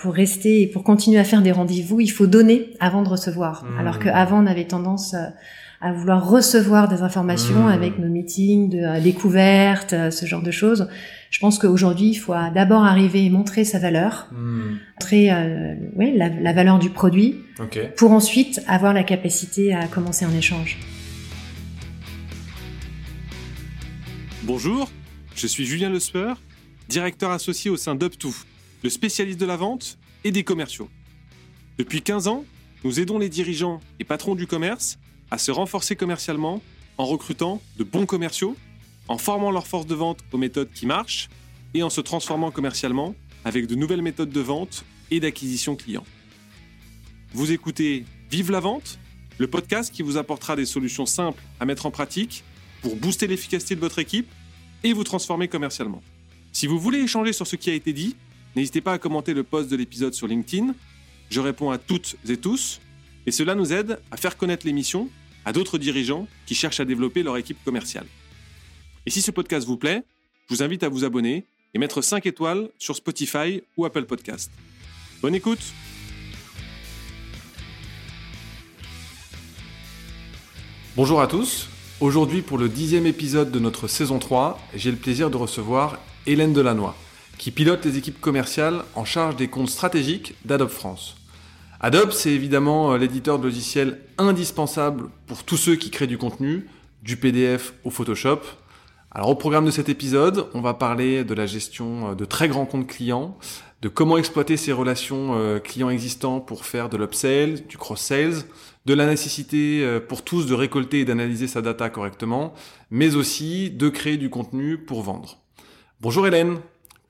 pour rester et pour continuer à faire des rendez-vous, il faut donner avant de recevoir. Mmh. Alors qu'avant, on avait tendance euh, à vouloir recevoir des informations Mmh. avec nos meetings de euh, découverte, euh, ce genre de choses. Je pense qu'aujourd'hui, il faut d'abord arriver et montrer sa valeur, Hmm, montrer euh, ouais, la, la valeur du produit, pour ensuite avoir la capacité à commencer un échange. Bonjour, je suis Julien Lesper, directeur associé au sein d'Up2, le spécialiste de la vente et des commerciaux. Depuis 15 ans, nous aidons les dirigeants et patrons du commerce à se renforcer commercialement en recrutant de bons commerciaux, en formant leur force de vente aux méthodes qui marchent et en se transformant commercialement avec de nouvelles méthodes de vente et d'acquisition client. Vous écoutez Vive la vente, le podcast qui vous apportera des solutions simples à mettre en pratique pour booster l'efficacité de votre équipe et vous transformer commercialement. Si vous voulez échanger sur ce qui a été dit, n'hésitez pas à commenter le post de l'épisode sur LinkedIn. Je réponds à toutes et tous et cela nous aide à faire connaître l'émission à d'autres dirigeants qui cherchent à développer leur équipe commerciale. Et si ce podcast vous plaît, je vous invite à vous abonner et mettre 5 étoiles sur Spotify ou Apple Podcast. Bonne écoute Bonjour à tous. Aujourd'hui, pour le dixième épisode de notre saison 3, j'ai le plaisir de recevoir Hélène Delannoy, qui pilote les équipes commerciales en charge des comptes stratégiques d'Adobe France. Adobe, c'est évidemment euh, l'éditeur de logiciels indispensable pour tous ceux qui créent du contenu, du PDF au Photoshop. Alors au programme de cet épisode, on va parler de la gestion euh, de très grands comptes clients, de comment exploiter ces relations euh, clients existants pour faire de l'upsell, du cross-sales, de la nécessité pour tous de récolter et d'analyser sa data correctement, mais aussi de créer du contenu pour vendre. Bonjour Hélène,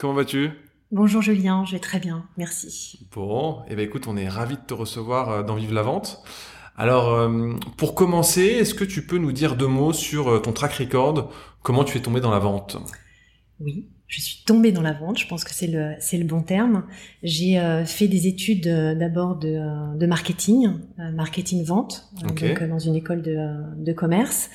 comment vas-tu? Bonjour Julien, je vais très bien, merci. Bon, eh ben écoute, on est ravis de te recevoir euh, dans Vive la Vente. Alors, euh, pour commencer, est-ce que tu peux nous dire deux mots sur euh, ton track record? Comment tu es tombé dans la vente? Oui, je suis tombée dans la vente, je pense que c'est le, c'est le bon terme. J'ai euh, fait des études euh, d'abord de, de marketing, euh, marketing-vente, donc dans une école de, de commerce.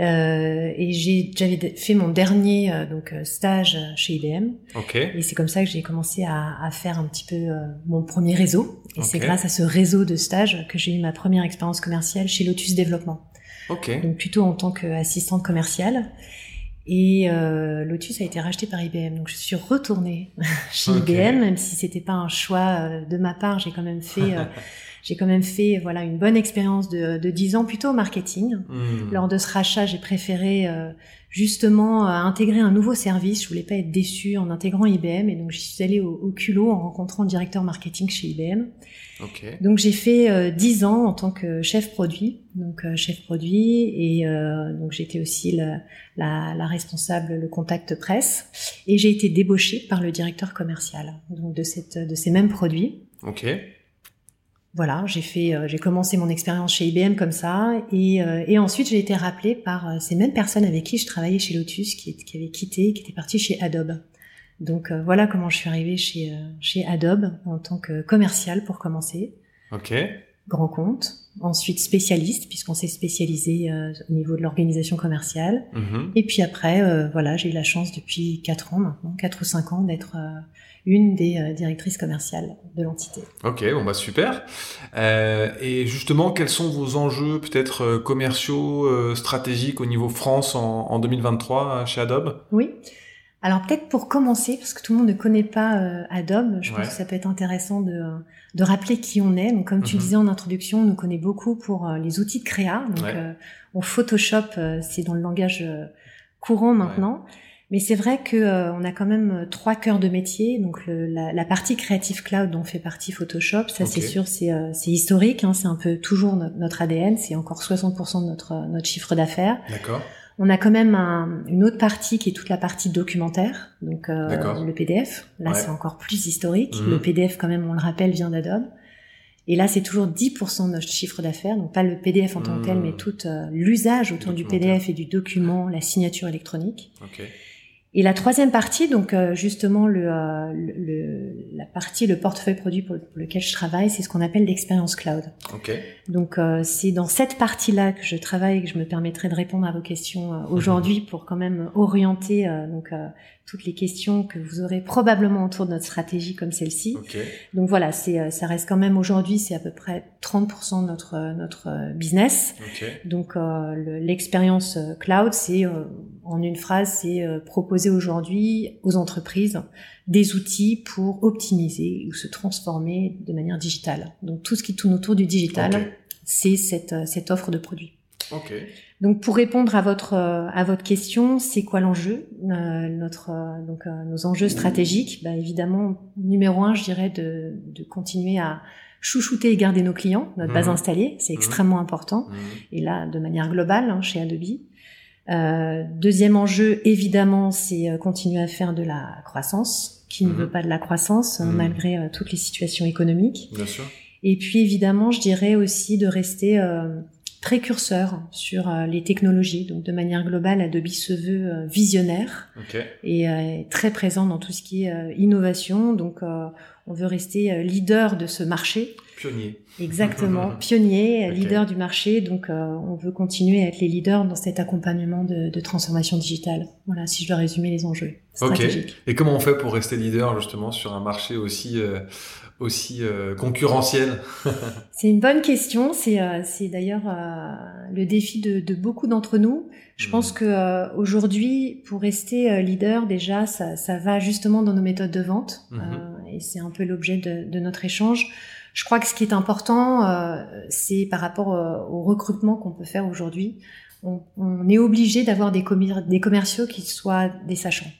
Euh, et j'ai, j'avais fait mon dernier euh, donc euh, stage chez IBM. Ok. Et c'est comme ça que j'ai commencé à, à faire un petit peu euh, mon premier réseau. Et c'est grâce à ce réseau de stages que j'ai eu ma première expérience commerciale chez Lotus Développement. Ok. Donc plutôt en tant qu'assistante commerciale. Et euh, Lotus a été racheté par IBM. Donc je suis retournée chez. IBM, même si c'était pas un choix de ma part. J'ai quand même fait, euh, j'ai quand même fait voilà une bonne expérience de, de 10 ans plutôt au marketing. Hmm. Lors de ce rachat, j'ai préféré euh, justement euh, intégrer un nouveau service. Je voulais pas être déçue en intégrant IBM et donc j'y suis allée au, au culot en rencontrant le directeur marketing chez IBM. Donc j'ai fait euh, 10 ans en tant que chef produit, donc euh, chef produit et donc j'étais aussi la, la, la responsable, le contact presse et j'ai été débauchée par le directeur commercial donc de cette de ces mêmes produits. Ok. Voilà, j'ai fait, euh, j'ai commencé mon expérience chez IBM comme ça, et, euh, et ensuite j'ai été rappelée par euh, ces mêmes personnes avec qui je travaillais chez Lotus, qui, qui avaient quitté, qui étaient partis chez Adobe. Donc euh, voilà comment je suis arrivée chez chez Adobe en tant que commercial pour commencer, Ok. Grand compte, ensuite spécialiste puisqu'on s'est spécialisé euh, au niveau de l'organisation commerciale, Mhm. et puis après euh, voilà j'ai eu la chance depuis quatre ans maintenant, quatre ou cinq ans d'être euh, une des directrices commerciales de l'entité. Ok, bon bah super. Et justement, quels sont vos enjeux peut-être commerciaux, stratégiques au niveau France en, en 2023 euh, chez Adobe? Oui. Alors peut-être pour commencer, parce que tout le monde ne connaît pas euh, Adobe, je Ouais. pense que ça peut être intéressant de, de rappeler qui on est. Donc comme tu Mhm. disais en introduction, on nous connaît beaucoup pour euh, les outils de créa. Donc Ouais. euh, on Photoshop, euh, c'est dans le langage courant maintenant. Mais c'est vrai que euh, on a quand même trois cœurs de métier. Donc le- la, la partie Creative Cloud dont fait partie Photoshop, ça c'est sûr, c'est euh, c'est historique. Hein, c'est un peu toujours no- notre ADN. C'est encore 60% de notre notre chiffre d'affaires. D'accord. On a quand même un- une autre partie qui est toute la partie documentaire, donc euh, le PDF. Là, Ouais. c'est encore plus historique. Mhm. Le PDF, quand même, on le rappelle, vient d'Adobe. Et là, c'est toujours 10% de notre chiffre d'affaires, donc pas le PDF en tant que tel, Mhm. mais tout euh, l'usage autour du. PDF et du document, la signature électronique. Ok. Et la troisième partie, donc euh, justement le, euh, le- le- la partie, le portefeuille produit pour, lequel je travaille, c'est ce qu'on appelle l'expérience cloud. Ok. Donc euh, c'est dans cette partie-là que je travaille, que je me permettrai de répondre à vos questions aujourd'hui pour quand même orienter donc toutes les questions que vous aurez probablement autour de notre stratégie comme celle-ci. Donc voilà, c'est ça reste quand même aujourd'hui, c'est à peu près 30% de notre notre business. Donc l'expérience cloud, c'est en une phrase, c'est proposer aujourd'hui aux entreprises des outils pour optimiser ou se transformer de manière digitale. Donc tout ce qui tourne autour du digital, c'est cette, euh, cette offre de produits. Okay. Donc pour répondre à votre euh, à votre question, c'est quoi l'enjeu euh, Notre donc nos enjeux stratégiques, bah, évidemment numéro un, je dirais de, de continuer à chouchouter et garder nos clients, notre base mhm. installée, c'est mhm. extrêmement important. Mhm. Et là, de manière globale, hein, chez Adobe. Euh, deuxième enjeu, évidemment, c'est continuer à faire de la croissance. Qui ne veut pas de la croissance malgré toutes les situations économiques Bien sûr. Et puis évidemment, je dirais aussi de rester euh, précurseur sur euh, les technologies. Donc de manière globale, Adobe se veut euh, visionnaire et euh, très présent dans tout ce qui est innovation. Donc on veut rester leader de ce marché. Pionnier. Exactement, pionnier, leader du marché. Donc on veut continuer à être les leaders dans cet accompagnement de, de transformation digitale. Voilà, si je dois résumer les enjeux stratégiques. Et comment on fait pour rester leader justement sur un marché aussi aussi euh, concurrentiel C'est une bonne question. C'est euh, d'ailleurs euh, le défi de, de beaucoup d'entre nous. Je mmh. pense que aujourd'hui, pour rester leader, déjà, ça, ça, va justement dans nos méthodes de vente, mmh. et c'est un peu l'objet de, de, notre échange. Je crois que ce qui est important, c'est par rapport au recrutement qu'on peut faire aujourd'hui. On, on, est obligé d'avoir des, des commerciaux qui soient des sachants.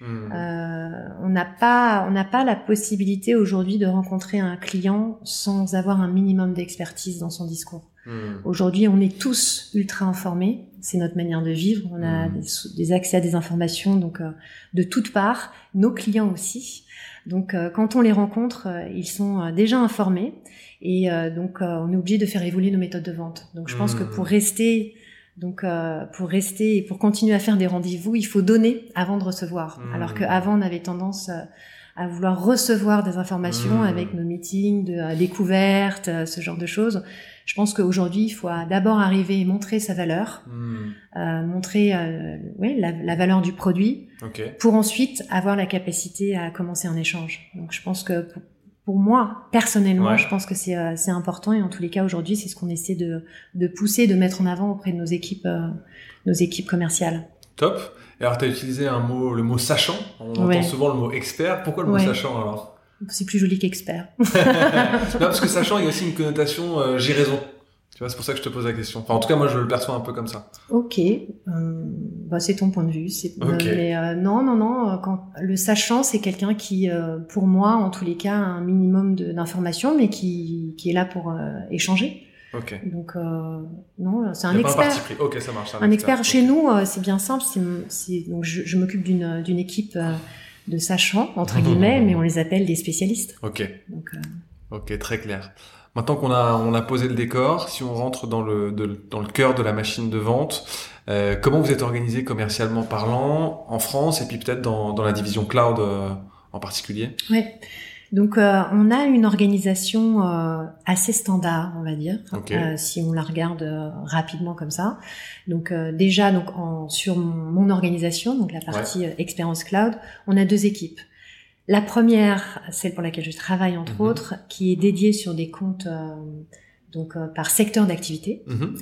Hmm. Euh, on n'a pas, on n'a pas la possibilité aujourd'hui de rencontrer un client sans avoir un minimum d'expertise dans son discours. Hmm. Aujourd'hui, on est tous ultra informés. C'est notre manière de vivre. On a hmm. des, accès à des informations donc euh, de toutes parts. Nos clients aussi. Donc, euh, quand on les rencontre, ils sont déjà informés. Et donc, on est obligé de faire évoluer nos méthodes de vente. Donc, je pense que pour rester donc, euh, pour rester et pour continuer à faire des rendez-vous, il faut donner avant de recevoir. Mmh. Alors qu'avant, on avait tendance euh, à vouloir recevoir des informations mmh. avec nos meetings de euh, découverte, ce genre de choses. Je pense qu'aujourd'hui, il faut d'abord arriver et montrer sa valeur, mmh. montrer ouais, la, la, valeur du produit, pour ensuite avoir la capacité à commencer un échange. Donc, je pense que pour, pour moi, personnellement, je pense que c'est euh, important et en tous les cas aujourd'hui, c'est ce qu'on essaie de, de pousser, de mettre en avant auprès de nos équipes, euh, nos équipes commerciales. Top. Et alors, tu as utilisé un mot, le mot sachant. On entend souvent le mot expert. Pourquoi le mot sachant alors? C'est plus joli qu'expert. non, parce que sachant, il y a aussi une connotation euh, j'ai raison. Tu vois, c'est pour ça que je te pose la question. Enfin, en tout cas, moi, je le perçois un peu comme ça. Ok, euh, bah, c'est ton point de vue. C'est, euh, mais euh, non, non, non. Quand le sachant, c'est quelqu'un qui, pour moi, en tous les cas, a un minimum d'informations, mais qui, qui est là pour échanger. Ok. Donc non, c'est un expert. Pas un pris. Ok, ça marche. Un, expert. chez nous, c'est bien simple. C'est, donc je, je m'occupe d'une d'une équipe de sachants entre guillemets, mais on les appelle des spécialistes. Ok. Donc, ok, très clair. Maintenant qu'on a, on a posé le décor, si on rentre dans le, dans le cœur de la machine de vente, euh, comment vous êtes organisé commercialement parlant en France et puis peut-être dans, dans la division cloud euh, en particulier? Oui. Donc euh, on a une organisation assez standard, on va dire, si on la regarde rapidement comme ça. Donc déjà donc en, sur mon, mon, organisation, donc la partie expérience cloud, on a deux équipes. La première, celle pour laquelle je travaille entre mhm. autres, qui est dédiée sur des comptes euh, donc euh, par secteur d'activité. Mhm.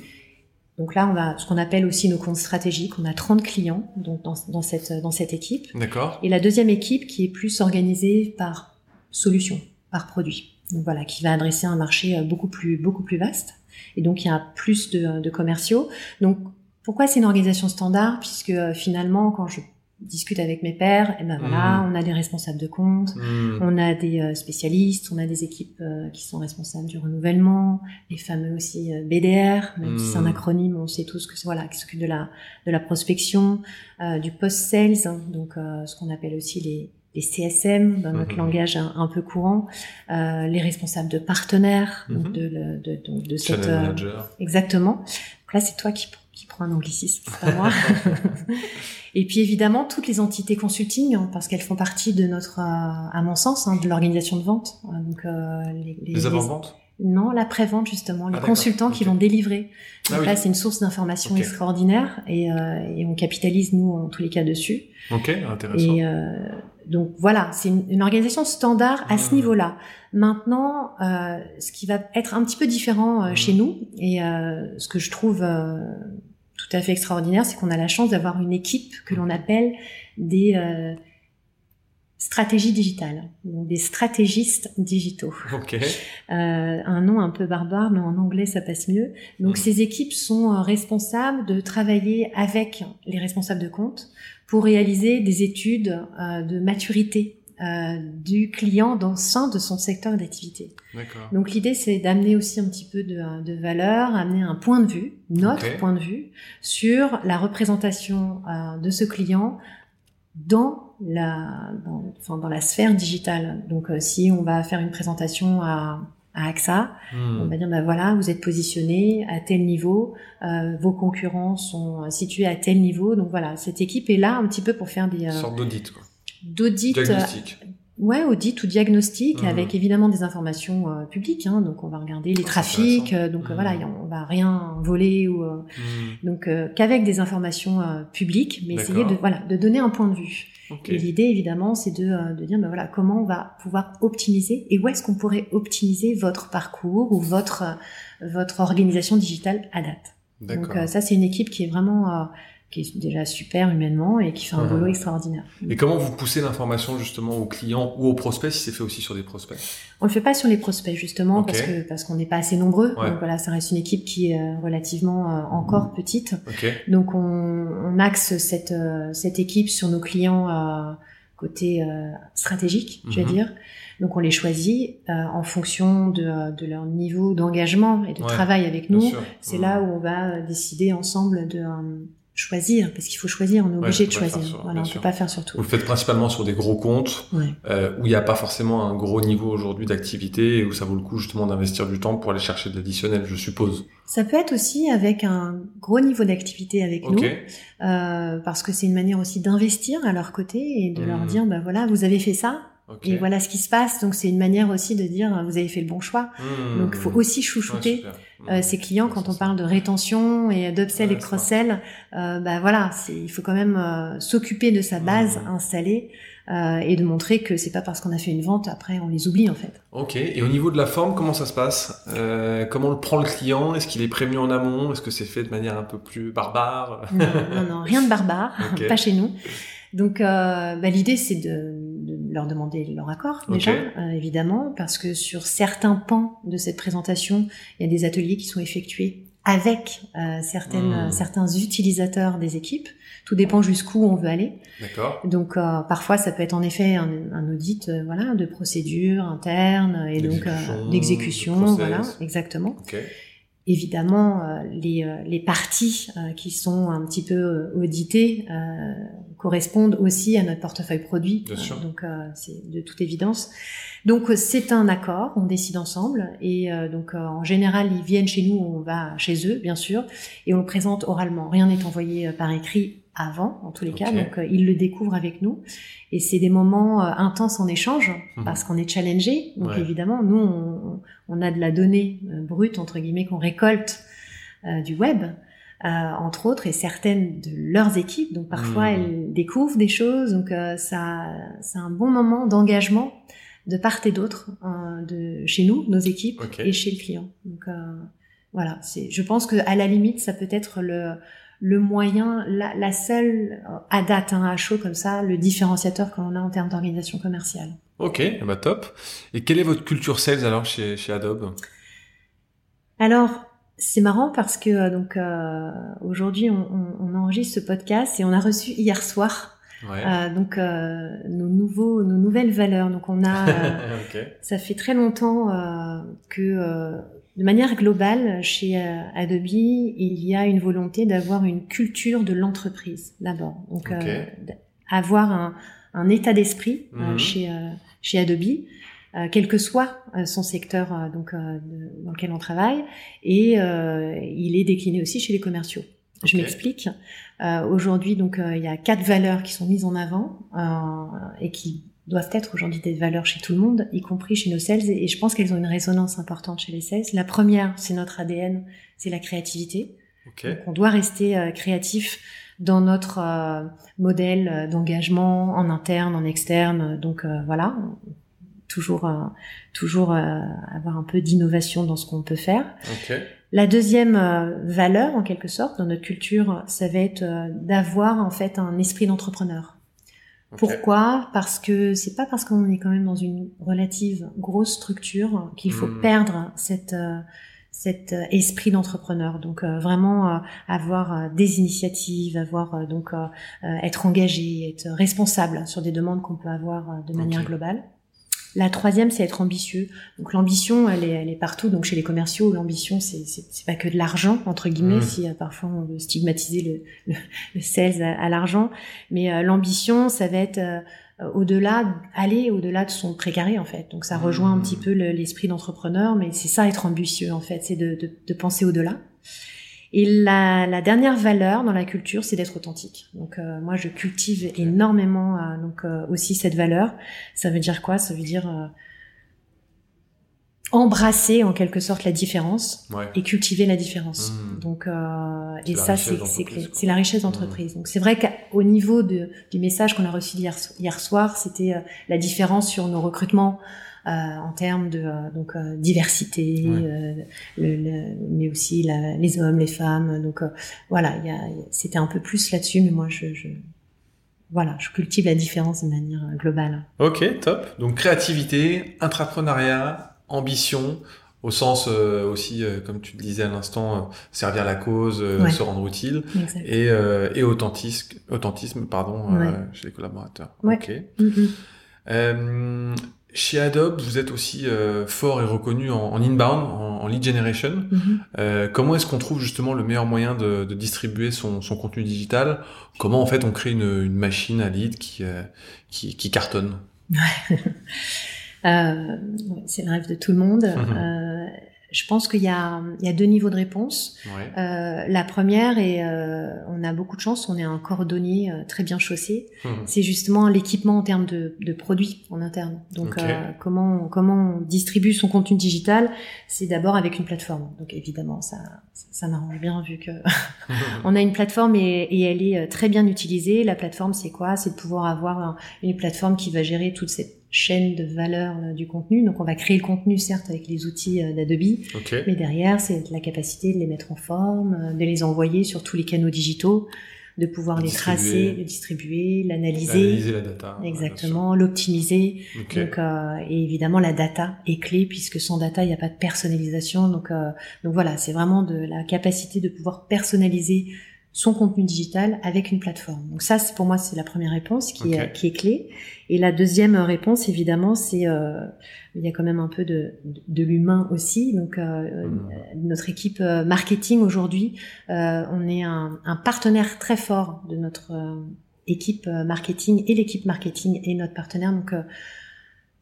Donc là, on va ce qu'on appelle aussi nos comptes stratégiques. On a 30 clients donc dans, dans cette dans cette équipe. D'accord. Et la deuxième équipe qui est plus organisée par solution, par produit. Donc voilà, qui va adresser un marché euh, beaucoup plus beaucoup plus vaste. Et donc il y a plus de, de commerciaux. Donc pourquoi c'est une organisation standard? Puisque finalement, quand je discute avec mes pairs, et ben voilà, mmh. on a des responsables de compte, mmh. on a des euh, spécialistes, on a des équipes euh, qui sont responsables du renouvellement, les fameux aussi euh, BDR, même si c'est un mmh. acronyme, on sait tous que c'est voilà, qui s'occupe de la de la prospection, du post sales, hein, donc ce qu'on appelle aussi les les CSM dans notre langage un, peu courant, les responsables de partenaires, donc de, de, de, de cette exactement. Donc là, c'est toi qui qui prend un anglicisme, c'est pas moi. Et puis évidemment toutes les entités consulting, hein, parce qu'elles font partie de notre, euh, à mon sens, hein, de l'organisation de vente. Euh, donc euh, les, les, avant-ventes? Non, l'après-vente justement, les Ah, consultants qui vont délivrer. Ah Donc oui. là, c'est une source d'information extraordinaire et, euh, et on capitalise nous en tous les cas dessus. Ok, intéressant. Et euh, donc voilà, c'est une, une organisation standard à ce niveau-là. Maintenant, euh, ce qui va être un petit peu différent euh, chez nous et euh, ce que je trouve euh, tout à fait extraordinaire, c'est qu'on a la chance d'avoir une équipe que l'on appelle des stratégies digitales, donc des stratégistes digitaux. Ok. Euh, un nom un peu barbare, mais en anglais ça passe mieux. Donc Mhm. ces équipes sont euh, responsables de travailler avec les responsables de compte pour réaliser des études euh, de maturité euh, du client dans le sein de son secteur d'activité. Donc l'idée c'est d'amener aussi un petit peu de, de valeur, amener un point de vue, notre point de vue, sur la représentation euh, de ce client dans la, dans, enfin, dans la sphère digitale. Donc euh, si on va faire une présentation à, à AXA, on Hmm. va dire bah voilà, vous êtes positionné à tel niveau, euh, vos concurrents sont situés à tel niveau. Donc voilà, cette équipe est là un petit peu pour faire des euh, sorte d'audit, quoi. d'audits euh, Diagnostic. Ouais, audit ou diagnostic Mhm. avec évidemment des informations euh, publiques. Hein, donc on va regarder les Ah, trafics. euh, donc euh, Mhm. voilà, on va rien voler ou euh, Hmm. donc euh, qu'avec des informations euh, publiques, mais essayer de voilà de donner un point de vue. Ok. Et l'idée évidemment, c'est de, de dire ben voilà comment on va pouvoir optimiser et où est-ce qu'on pourrait optimiser votre parcours ou votre votre organisation digitale à date. Donc euh, ça c'est une équipe qui est vraiment euh, qui est déjà super humainement et qui fait un Mhm. boulot extraordinaire. Et comment vous poussez l'information justement aux clients ou aux prospects si c'est fait aussi sur des prospects? On le fait pas sur les prospects justement parce que parce qu'on n'est pas assez nombreux. Ouais. Donc voilà, ça reste une équipe qui est euh, relativement euh, encore petite. Ok. Donc on, on axe cette euh, cette équipe sur nos clients euh, côté euh, stratégique, je vais Mhm. dire. Donc on les choisit euh, en fonction de, de leur niveau d'engagement et de Ouais, travail avec nous. C'est là où on va décider ensemble de euh, choisir, parce qu'il faut choisir, on est Ouais, obligé de choisir. sur- voilà, on sûr. peut pas faire sur tout. Vous le faites principalement sur des gros comptes Ouais. euh, où il n'y a pas forcément un gros niveau aujourd'hui d'activité et où ça vaut le coup justement d'investir du temps pour aller chercher de l'additionnel, je suppose. Ça peut être aussi avec un gros niveau d'activité avec nous, euh, parce que c'est une manière aussi d'investir à leur côté et de leur Mhm. dire, bah voilà, vous avez fait ça, Et voilà ce qui se passe. Donc c'est une manière aussi de dire, vous avez fait le bon choix. Hmm. Donc il faut aussi chouchouter euh, ses clients quand on parle de rétention et d'upsell Ouais, et cross-sell. Euh, bah voilà, il faut quand même euh, s'occuper de sa base Mhm. installée euh, et de montrer que c'est pas parce qu'on a fait une vente après on les oublie en fait. Ok. Et au niveau de la forme, comment ça se passe? Euh, Comment le prend le client? Est-ce qu'il est prévenu en amont? Est-ce que c'est fait de manière un peu plus barbare? Non, non, non, rien de barbare, pas chez nous. Donc euh, bah, l'idée c'est de leur demander leur accord déjà, euh, évidemment, parce que sur certains pans de cette présentation, il y a des ateliers qui sont effectués avec euh, certaines, Hmm. certains utilisateurs des équipes. Tout dépend jusqu'où on veut aller. D'accord. Donc euh, parfois ça peut être en effet un, un audit euh, voilà de procédure interne et donc D'exécution, euh, de d'exécution voilà exactement. Ok. Évidemment euh, les, euh, les parties euh, qui sont un petit peu auditées euh, correspondent aussi à notre portefeuille produit. Bien sûr. donc euh, c'est de toute évidence. Donc euh, c'est un accord, on décide ensemble et euh, donc euh, en général ils viennent chez nous, on va chez eux bien sûr et on le présente oralement. Rien n'est envoyé euh, par écrit avant en tous les cas, donc euh, ils le découvrent avec nous et c'est des moments euh, intenses en échange Mhm. parce qu'on est challengé. Donc Ouais. évidemment nous on, on a de la donnée euh, brute entre guillemets qu'on récolte euh, du web. Euh, entre autres, et certaines de leurs équipes. Donc parfois, Mhm. elles découvrent des choses. Donc euh, ça, c'est un bon moment d'engagement de part et d'autre, euh, de chez nous, nos équipes, et chez le client. Donc euh, voilà, c'est. Je pense que à la limite, ça peut être le le moyen, la, la seule euh, à date, hein, à chaud comme ça, le différenciateur que l'on a en termes d'organisation commerciale. Ok, ben top. Et quelle est votre culture sales alors chez, chez Adobe? Alors, c'est marrant parce que euh, donc euh, aujourd'hui on, on- on enregistre ce podcast et on a reçu hier soir Ouais. euh, donc euh, nos nouveaux nos nouvelles valeurs. Donc on a euh, ça fait très longtemps euh, que euh, de manière globale chez Adobe il y a une volonté d'avoir une culture de l'entreprise d'abord. Donc euh, avoir un, un état d'esprit Mhm. chez chez Adobe. Euh, quel que soit euh, son secteur euh, donc dans lequel on travaille et il est décliné aussi chez les commerciaux. Je m'explique. Aujourd'hui, donc, il y a quatre valeurs qui sont mises en avant et qui doivent être aujourd'hui des valeurs chez tout le monde, y compris chez nos sales, et je pense qu'elles ont une résonance importante chez les sales. La première, c'est notre ADN, c'est la créativité. Donc on doit rester euh, créatif dans notre euh, modèle d'engagement en interne, en externe. Donc voilà, toujours toujours avoir un peu d'innovation dans ce qu'on peut faire. La deuxième valeur, en quelque sorte, dans notre culture, ça va être d'avoir en fait un esprit d'entrepreneur. Pourquoi? Parce que c'est pas parce qu'on est quand même dans une relative grosse structure qu'il faut hmm. perdre cette cet euh, esprit d'entrepreneur. Donc euh, vraiment euh, avoir des initiatives, avoir donc être engagé, être responsable sur des demandes qu'on peut avoir de manière globale. La troisième, c'est être ambitieux. Donc l'ambition, elle est, elle est partout. Donc chez les commerciaux, l'ambition, c'est c'est pas que de l'argent entre guillemets, mmh. si parfois on veut stigmatiser le, le, sales à, l'argent, mais l'ambition, ça va être euh, au-delà, aller au-delà de son précaré en fait. Donc ça rejoint un petit mmh. peu l'esprit d'entrepreneur, mais c'est ça être ambitieux en fait, c'est de, de, penser au-delà. Et la, la, dernière valeur dans la culture, c'est d'être authentique. Donc euh, moi, je cultive énormément euh, donc aussi cette valeur. Ça veut dire quoi? Ça veut dire embrasser en quelque sorte la différence et cultiver la différence. Mmh. Donc euh, et ça c'est c'est la richesse d'entreprise. Mmh. Donc c'est vrai qu'au niveau de, du message qu'on a reçu hier, hier soir, c'était euh, la différence sur nos recrutements euh, en termes de euh, donc euh, diversité, le, mais aussi la, les hommes, les femmes. Donc voilà, c'était un peu plus là-dessus, mais moi je, je voilà, je cultive la différence de manière globale. Ok, top. Donc créativité, intrapreneuriat, ambition, au sens euh, aussi, euh, comme tu le disais à l'instant, euh, servir la cause, se rendre utile, et, et authentisme, authentisme pardon, chez les collaborateurs. Ok. Mm-hmm. Chez Adobe, vous êtes aussi fort et reconnu en, inbound, en, lead generation. Mm-hmm. comment est-ce qu'on trouve justement le meilleur moyen de, de distribuer son, son, contenu digital? Comment en fait on crée une, une machine à lead qui, qui, qui cartonne? Euh, c'est le rêve de tout le monde. Mhm. Euh, je pense qu'il y, y a, deux niveaux de réponse. Euh, la première, et euh, on a beaucoup de chance, on est un cordonnier euh, très bien chaussé. Mhm. C'est justement l'équipement en termes de, de, produits en interne. Donc euh, comment, comment on distribue son contenu digital, c'est d'abord avec une plateforme. Donc évidemment, ça, ça m'arrange bien vu que on a une plateforme et, et, elle est très bien utilisée. La plateforme, c'est quoi? C'est de pouvoir avoir une plateforme qui va gérer toute cette chaîne de valeur euh, du contenu. Donc on va créer le contenu certes avec les outils euh, d'Adobe, mais derrière c'est la capacité de les mettre en forme, euh, de les envoyer sur tous les canaux digitaux, de pouvoir les tracer, les distribuer, l'analyser, la data, exactement, l'optimiser. Donc et évidemment la data est clé puisque sans data il n'y a pas de personnalisation. Donc donc voilà c'est vraiment de la capacité de pouvoir personnaliser son contenu digital avec une plateforme. Donc ça, pour moi, c'est la première réponse qui, est, qui est clé. Et la deuxième réponse, évidemment, c'est euh, il y a quand même un peu de, de, l'humain aussi. Donc euh, mmh. notre équipe euh, marketing aujourd'hui, euh, on est un, un, partenaire très fort de notre euh, équipe marketing et l'équipe marketing est notre partenaire. Donc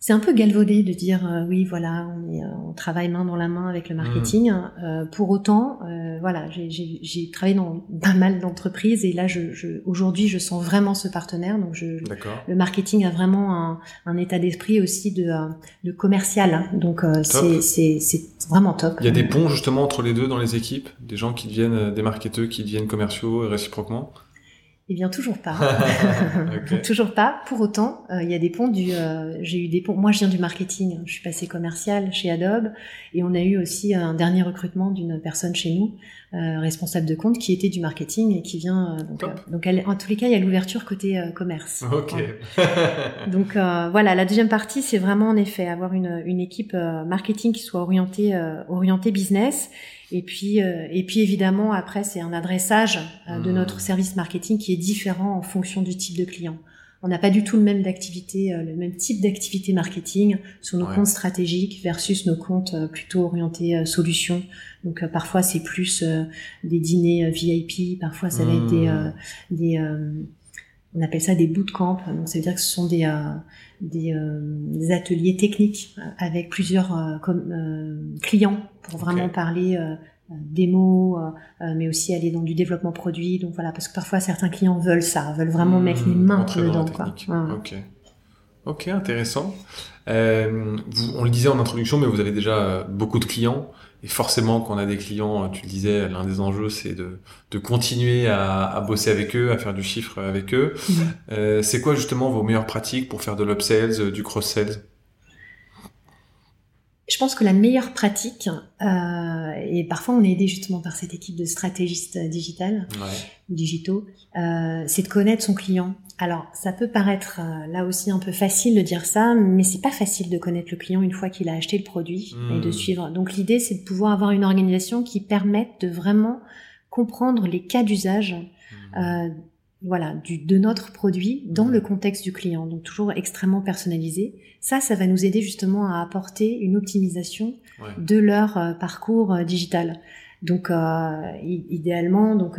c'est un peu galvaudé de dire euh, oui voilà on, est, euh, on, travaille main dans la main avec le marketing. Mmh. Euh, pour autant euh, voilà j'ai travaillé dans pas mal d'entreprises et là je, je aujourd'hui je sens vraiment ce partenaire donc je, le marketing a vraiment un, un état d'esprit aussi de, de commercial hein. donc c'est vraiment top. Il y a des ponts justement entre les deux dans les équipes? Des gens qui deviennent des marketeurs qui deviennent commerciaux réciproquement? Eh bien, toujours pas. toujours pas. Pour autant, euh, il y a des ponts du. Euh, j'ai eu des ponts. Moi, je viens du marketing. Je suis passée commerciale chez Adobe, et on a eu aussi un dernier recrutement d'une personne chez nous, responsable de compte, qui était du marketing et qui vient. donc, donc elle, en tous les cas, il y a l'ouverture côté commerce. Ok. donc voilà, la deuxième partie, c'est vraiment en effet avoir une, une équipe marketing qui soit orientée orientée business et puis, euh, et puis évidemment, après, c'est un adressage euh, de mmh. notre service marketing qui est différent en fonction du type de client. On n'a pas du tout le même d'activité, euh, le même type d'activité marketing sur nos comptes stratégiques versus nos comptes plutôt orientés solutions. Donc parfois c'est plus des dîners VIP, parfois ça va être des, mmh. des on appelle ça des bootcamps. Donc ça veut dire que ce sont des des, des ateliers techniques avec plusieurs comme, clients pour vraiment parler euh, démo, euh, euh, mais aussi aller dans du développement produit. Donc voilà, parce que parfois certains clients veulent ça, veulent vraiment mmh, mettre les mains dedans. Quoi. Ok. Ok, intéressant. Euh, vous, on le disait en introduction, mais vous avez déjà euh, beaucoup de clients. Et forcément, quand on a des clients, euh, tu le disais, l'un des enjeux, c'est de, de continuer à, à, bosser avec eux, à faire du chiffre avec eux. Mmh. Euh, c'est quoi justement vos meilleures pratiques pour faire de l'upsells, euh, du cross-sales? Je pense que la meilleure pratique, euh, et parfois on est aidé justement par cette équipe de stratégistes digitales, ouais. digitaux, euh, c'est de connaître son client. Alors, ça peut paraître euh, là aussi un peu facile de dire ça, mais c'est pas facile de connaître le client une fois qu'il a acheté le produit mmh. et de suivre. Donc l'idée, c'est de pouvoir avoir une organisation qui permette de vraiment comprendre les cas d'usage. Mmh voilà, du, de notre produit dans le contexte du client, donc toujours extrêmement personnalisé. Ça, ça va nous aider justement à apporter une optimisation ouais. de leur euh, parcours euh, digital. Donc, euh, idéalement, donc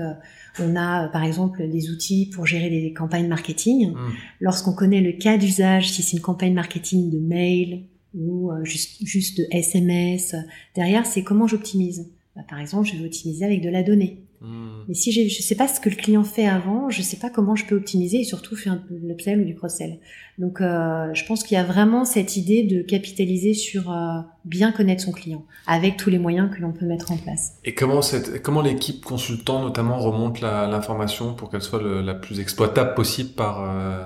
on a par exemple des outils pour gérer les campagnes marketing. Mmh. Lorsqu'on connaît le cas d'usage, si c'est une campagne marketing de mail ou juste, juste de SMS, derrière, c'est comment j'optimise. Bah, par exemple, je vais optimiser avec de la donnée. Hmm. Mais si je ne sais pas ce que le client fait avant, je ne sais pas comment je peux optimiser et surtout faire l'upsell ou du cross-sell. Donc, euh, je pense qu'il y a vraiment cette idée de capitaliser sur euh, bien connaître son client avec tous les moyens que l'on peut mettre en place. Et comment, cette, comment l'équipe consultant notamment remonte l'information pour qu'elle soit le, la plus exploitable possible par, euh,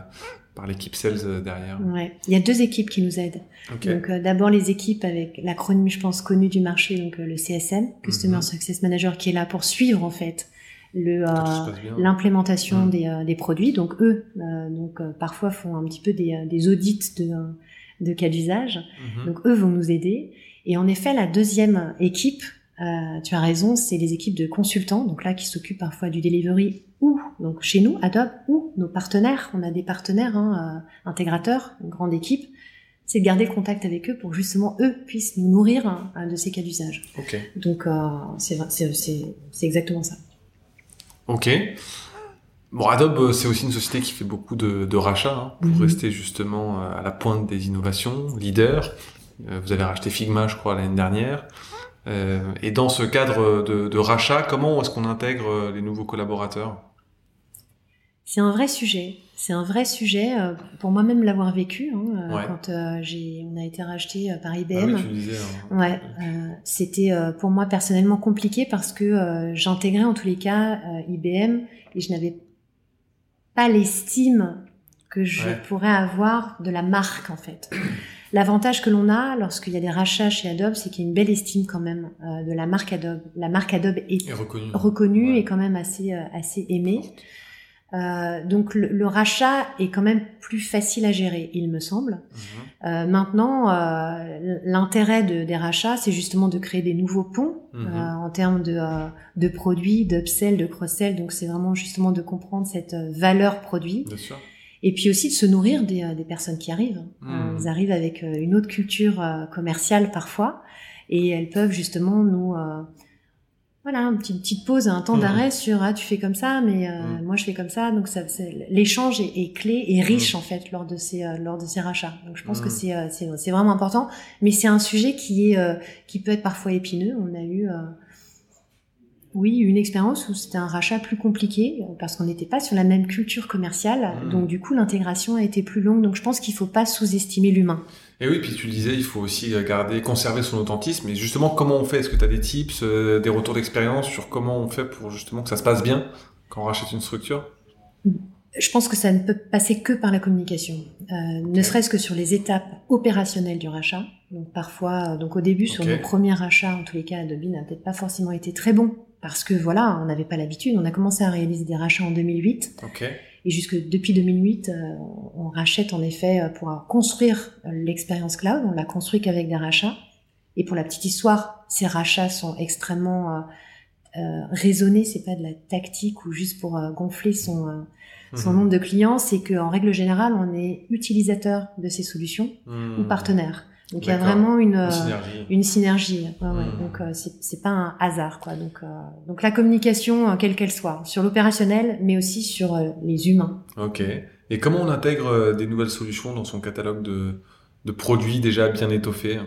par l'équipe sales euh, derrière Ouais, il y a deux équipes qui nous aident. Okay. Donc euh, d'abord les équipes avec l'acronyme, je pense, connu du marché, donc euh, le CSM, Customer mm -hmm. Success Manager, qui est là pour suivre en fait le l'implémentation mm. des, des, produits. Donc eux, donc parfois font un petit peu des, des audits de de cas d'usage. Mm -hmm. Donc eux vont nous aider. Et en effet, la deuxième équipe, euh, tu as raison, c'est les équipes de consultants, donc là qui s'occupent parfois du delivery ou donc chez nous, Adobe, ou nos partenaires. On a des partenaires hein, euh, intégrateurs, une grande équipe. C'est de garder le contact avec eux pour justement eux puissent nous nourrir hein, de ces cas d'usage. Okay. Donc euh, c'est exactement ça. Ok. Bon, Adobe, euh, c'est aussi une société qui fait beaucoup de, de rachats hein, pour mm -hmm. rester justement euh, à la pointe des innovations, leader. Vous avez racheté Figma, je crois, l'année dernière. Euh, et dans ce cadre de, de rachat, comment est-ce qu'on intègre euh, les nouveaux collaborateurs? C'est un vrai sujet. C'est un vrai sujet euh, pour moi-même l'avoir vécu hein, ouais. quand euh, j'ai on a été racheté par IBM. Ah oui, tu disais, hein. Ouais, euh, c'était pour moi personnellement compliqué parce que j'intégrais en tous les cas IBM et je n'avais pas l'estime que je ouais. pourrais avoir de la marque en fait. L'avantage que l'on a lorsqu'il y a des rachats chez Adobe, c'est qu'il y a une belle estime quand même euh, de la marque Adobe. La marque Adobe est, reconnue, reconnue ouais. et quand même assez euh, assez aimée. Euh, donc le, le, rachat est quand même plus facile à gérer, il me semble. Mmh. Euh, maintenant, euh, l'intérêt de, des rachats, c'est justement de créer des nouveaux ponts mmh. en termes de, de produits, d'upsell, de cross-sell. Donc c'est vraiment justement de comprendre cette valeur produit. Bien sûr et puis aussi de se nourrir des, euh, des personnes qui arrivent. Mmh. Elles arrivent avec euh, une autre culture euh, commerciale parfois, et elles peuvent justement nous, euh, voilà, une petite, petite pause, un temps mmh. d'arrêt sur ah tu fais comme ça, mais euh, mmh. moi je fais comme ça. Donc ça, l'échange est, est, clé et riche en fait lors de ces lors de ces rachats. Donc je pense que c'est c'est vraiment important, mais c'est un sujet qui est qui peut être parfois épineux. On a eu oui, une expérience où c'était un rachat plus compliqué euh, parce qu'on n'était pas sur la même culture commerciale. Mmh. Donc du coup, l'intégration a été plus longue. Donc je pense qu'il ne faut pas sous-estimer l'humain. Et oui, puis tu le disais, il faut aussi garder, conserver son authentisme. Mais justement, comment on fait? Est-ce que tu as des tips, euh, des retours d'expérience sur comment on fait pour justement que ça se passe bien quand on rachète une structure? Je pense que ça ne peut passer que par la communication, euh, ne serait-ce que sur les étapes opérationnelles du rachat. Donc parfois, donc au début, okay. sur nos premiers rachats, en tous les cas, Adobe n'a peut-être pas forcément été très bon parce que voilà, on n'avait pas l'habitude. On a commencé à réaliser des rachats en 2008. Okay. Et jusque depuis 2008, euh, on rachète en effet euh, pour construire l'expérience cloud. On l'a construit qu'avec des rachats. Et pour la petite histoire, ces rachats sont extrêmement euh, euh raisonnés. C'est pas de la tactique ou juste pour euh, gonfler son euh, son mmh. nombre de clients. C'est qu'en règle générale, on est utilisateur de ces solutions mmh. ou partenaire. Donc il y a vraiment une, une euh, synergie. Une synergie. Ouais, ouais. Mmh. Donc euh, c'est pas un hasard quoi. Donc euh, donc la communication quelle qu'elle soit sur l'opérationnel, mais aussi sur euh, les humains. Ok. Et comment on intègre des nouvelles solutions dans son catalogue de, de produits déjà bien étoffés?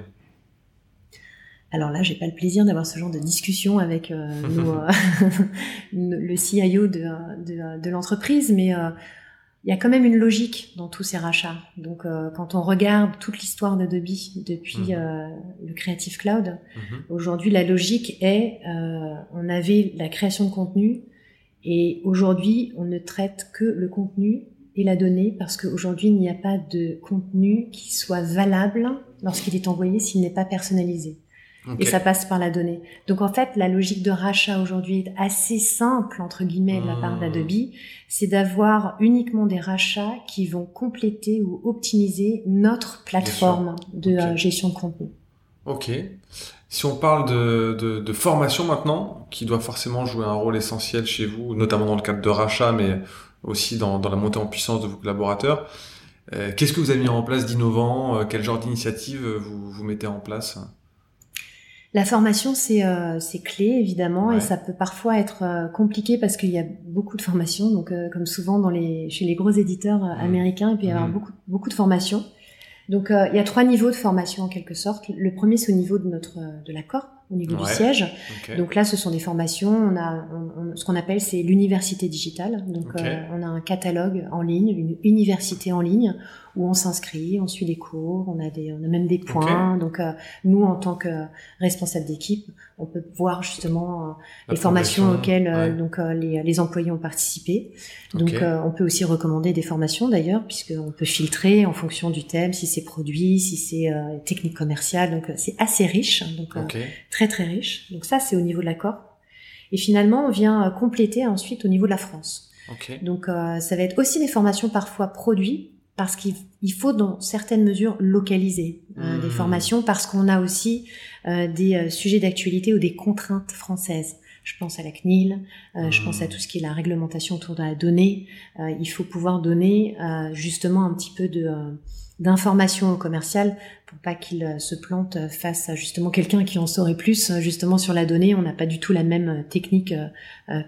Alors là, j'ai pas le plaisir d'avoir ce genre de discussion avec nos, le CIO de, de, de l'entreprise, mais il y a quand même une logique dans tous ces rachats. Donc, euh, quand on regarde toute l'histoire d'Adobe depuis Mhm. euh, le Creative Cloud, Mhm. aujourd'hui, la logique est, euh, on avait la création de contenu, et aujourd'hui, on ne traite que le contenu et la donnée, parce qu'aujourd'hui, il n'y a pas de contenu qui soit valable lorsqu'il est envoyé s'il n'est pas personnalisé. Et ça passe par la donnée. Donc en fait, la logique de rachat aujourd'hui est assez simple, entre guillemets, de la part d'Adobe. C'est d'avoir uniquement des rachats qui vont compléter ou optimiser notre plateforme de euh, gestion de contenu. Ok. Si on parle de, de, de formation maintenant, qui doit forcément jouer un rôle essentiel chez vous, notamment dans le cadre de rachat, mais aussi dans, dans la montée en puissance de vos collaborateurs, euh, qu'est-ce que vous avez mis en place d'innovant Euh, Quel genre d'initiative vous, vous mettez en place? La formation, c'est euh, clé, évidemment, Ouais. et ça peut parfois être euh, compliqué parce qu'il y a beaucoup de formations. Donc, euh, comme souvent dans les, chez les gros éditeurs euh, Mhm. américains, il peut y avoir Mhm. beaucoup, beaucoup de formations. Donc, euh, il y a trois niveaux de formation en quelque sorte. Le premier, c'est au niveau de notre euh, de l'accord, au niveau Ouais. du siège. Donc là, ce sont des formations. On a on- on- ce qu'on appelle c'est l'université digitale. Donc Ok. euh, on a un catalogue en ligne, une université en ligne où on s'inscrit, on suit les cours, on a des, on a même des points. Donc euh, nous, en tant que responsable d'équipe, on peut voir justement euh, les formations auxquelles euh, ouais. donc les, les employés ont participé. Donc on peut aussi recommander des formations d'ailleurs, puisqu'on peut filtrer en fonction du thème, si c'est produit, si c'est technique commerciale. Donc c'est assez riche. Donc euh, Ok. très très riche. Donc ça, c'est au niveau de l'accord. Et finalement, on vient compléter ensuite au niveau de la France. Donc euh, ça va être aussi des formations parfois produits parce qu'il il faut dans certaines mesures localiser euh, Mmh. des formations parce qu'on a aussi euh, des euh, sujets d'actualité ou des contraintes françaises. Je pense à la CNIL, euh, je Mmh. pense à tout ce qui est la réglementation autour de la donnée. Euh, il faut pouvoir donner euh, justement un petit peu de d'informations au commercial pour pas qu'il euh, se plante face à justement quelqu'un qui en saurait plus euh, justement sur la donnée. On n'a pas du tout la même euh, technique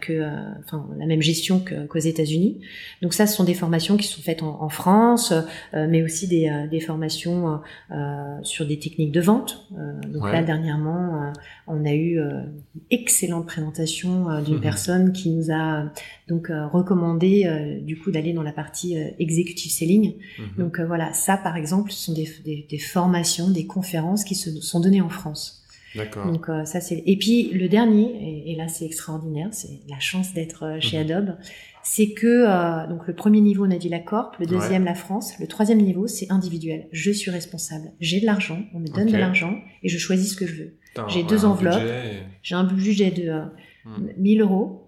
que, enfin la même gestion qu'aux États-Unis. Donc ça, ce sont des formations qui sont faites en, France, mais aussi des, des formations sur des techniques de vente. Donc Ouais. là, dernièrement, on a eu euh, une excellente présentation euh, d'une Mhm. personne qui nous a euh, donc euh, recommandé euh, du coup d'aller dans la partie euh, executive selling. Mhm. Donc euh, voilà, ça par exemple, ce sont des, des, des formations, des conférences qui se sont données en France. D'accord. Donc euh, ça c'est. Et puis le dernier, et, et là c'est extraordinaire, c'est la chance d'être euh, chez Mhm. Adobe, c'est que euh, donc le premier niveau on a dit la corp, le deuxième la France, le troisième niveau c'est individuel. Je suis responsable, j'ai de l'argent, on me donne de l'argent et je choisis ce que je veux. J'ai deux enveloppes. et- J'ai un budget de euh, Hmm. 1000 euros.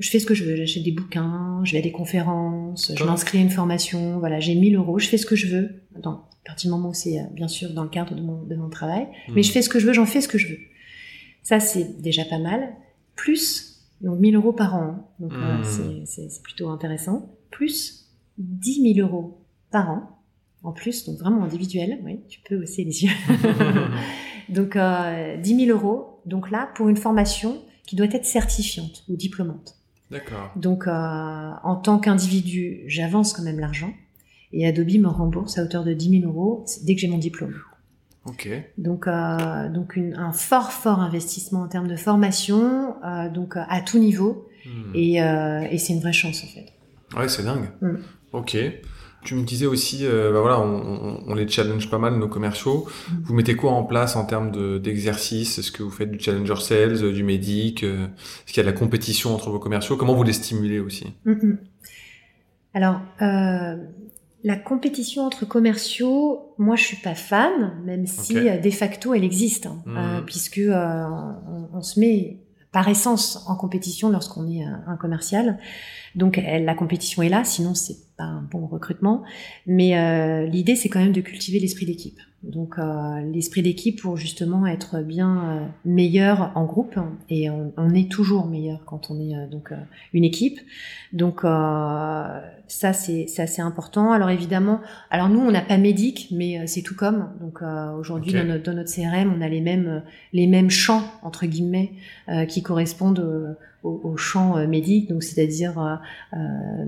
Je fais ce que je veux. J'achète des bouquins, je vais à des conférences, je m'inscris à une formation. Voilà, j'ai 1000 euros. Je fais ce que je veux. Dans, à partir du moment où c'est euh, bien sûr dans le cadre de mon, de mon travail. Mais Hmm. je fais ce que je veux, j'en fais ce que je veux. Ça, c'est déjà pas mal. Plus, donc 1000 euros par an. Donc Hmm. c'est plutôt intéressant. Plus 10 000 euros par an. En plus, donc vraiment individuel. Oui, tu peux hausser les yeux. Donc euh, 10 000 euros. Donc là, pour une formation qui doit être certifiante ou diplômante. D'accord. Donc euh, en tant qu'individu, j'avance quand même l'argent. Et Adobe me rembourse à hauteur de 10 000 euros dès que j'ai mon diplôme. Ok. Donc, euh, donc une- un fort, fort investissement en termes de formation, euh, donc à tout niveau. Hmm. Et, et c'est une vraie chance en fait. Ouais, c'est dingue. Mm. Ok. Tu me disais aussi, euh, bah voilà, on, on- on les challenge pas mal nos commerciaux. Mm. Vous mettez quoi en place en termes de- d'exercice? Est-ce que vous faites du challenger sales, euh, du médic euh, Est-ce qu'il y a de la compétition entre vos commerciaux? Comment vous les stimulez aussi? Mm, mm. Alors, euh, la compétition entre commerciaux, moi je suis pas fan, même si de facto elle existe, hein, euh, puisque on, on se met par essence en compétition lorsqu'on est un, un commercial. Donc la compétition est là, sinon c'est pas un bon recrutement. Mais euh, l'idée c'est quand même de cultiver l'esprit d'équipe. Donc euh, l'esprit d'équipe pour justement être bien euh, meilleur en groupe et on, on est toujours meilleur quand on est euh, donc euh, une équipe. Donc euh, ça c'est c'est assez important. Alors évidemment, alors nous on n'a pas médic, mais euh, c'est tout comme. Donc euh, aujourd'hui dans, notre, dans notre CRM on a les mêmes les mêmes champs entre guillemets euh, qui correspondent euh, au, champ euh, médic. Donc c'est-à-dire euh, euh,